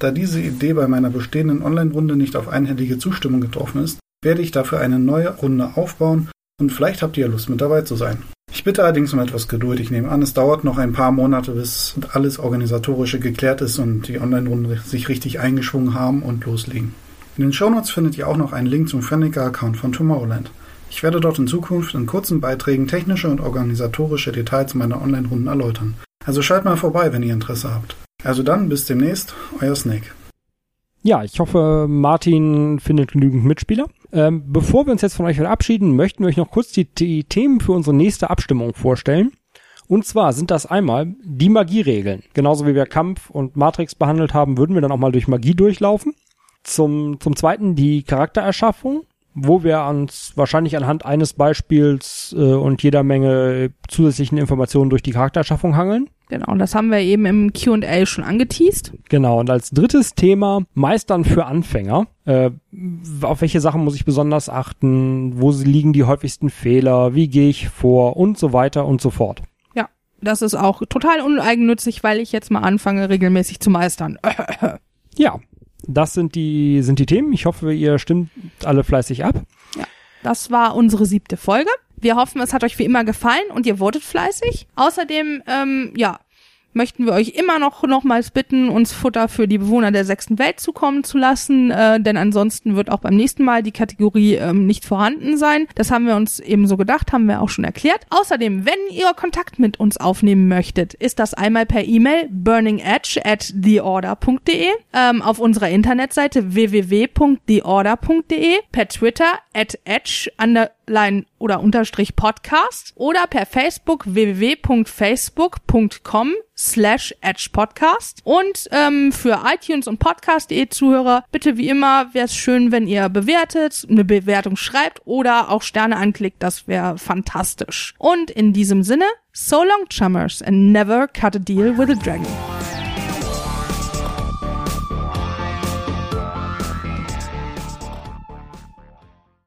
Da diese Idee bei meiner bestehenden Online-Runde nicht auf einhellige Zustimmung getroffen ist, werde ich dafür eine neue Runde aufbauen und vielleicht habt ihr Lust mit dabei zu sein. Ich bitte allerdings um etwas Geduld. Ich nehme an, es dauert noch ein paar Monate, bis alles Organisatorische geklärt ist und die Online-Runde sich richtig eingeschwungen haben und loslegen. In den Shownotes findet ihr auch noch einen Link zum Fenniker-Account von Tomorrowland. Ich werde dort in Zukunft in kurzen Beiträgen technische und organisatorische Details meiner Online-Runden erläutern. Also schaut mal vorbei, wenn ihr Interesse habt. Also dann, bis demnächst, euer Snake. Ja, ich hoffe, Martin findet genügend Mitspieler. Ähm, bevor wir uns jetzt von euch verabschieden, möchten wir euch noch kurz die, die Themen für unsere nächste Abstimmung vorstellen. Und zwar sind das einmal die Magieregeln. Genauso wie wir Kampf und Matrix behandelt haben, würden wir dann auch mal durch Magie durchlaufen. Zum, zum zweiten die Charaktererschaffung, wo wir uns wahrscheinlich anhand eines Beispiels äh, und jeder Menge zusätzlichen Informationen durch die Charaktererschaffung hangeln. Genau, das haben wir eben im Q&A schon angeteased. Genau, und als drittes Thema Meistern für Anfänger. Äh, auf welche Sachen muss ich besonders achten? Wo liegen die häufigsten Fehler? Wie gehe ich vor? Und so weiter und so fort. Ja, das ist auch total uneigennützig, weil ich jetzt mal anfange, regelmäßig zu meistern. Ja, das sind die, sind die Themen. Ich hoffe, ihr stimmt alle fleißig ab. Das war unsere siebte Folge. Wir hoffen, es hat euch wie immer gefallen und ihr votet fleißig. Außerdem, ähm, ja, möchten wir euch immer noch nochmals bitten, uns Futter für die Bewohner der sechsten Welt zukommen zu lassen, äh, denn ansonsten wird auch beim nächsten Mal die Kategorie ähm, nicht vorhanden sein. Das haben wir uns eben so gedacht, haben wir auch schon erklärt. Außerdem, wenn ihr Kontakt mit uns aufnehmen möchtet, ist das einmal per E-Mail burningedge at theorder.de, ähm, auf unserer Internetseite www.theorder.de, per Twitter at edge underline oder unterstrich podcast oder per Facebook www.facebook.com slash Edge Podcast. Und ähm, für iTunes und Podcast.de Zuhörer, bitte wie immer wäre es schön, wenn ihr bewertet, eine Bewertung schreibt oder auch Sterne anklickt. Das wäre fantastisch. Und in diesem Sinne, so long, Chummers, and never cut a deal with a dragon.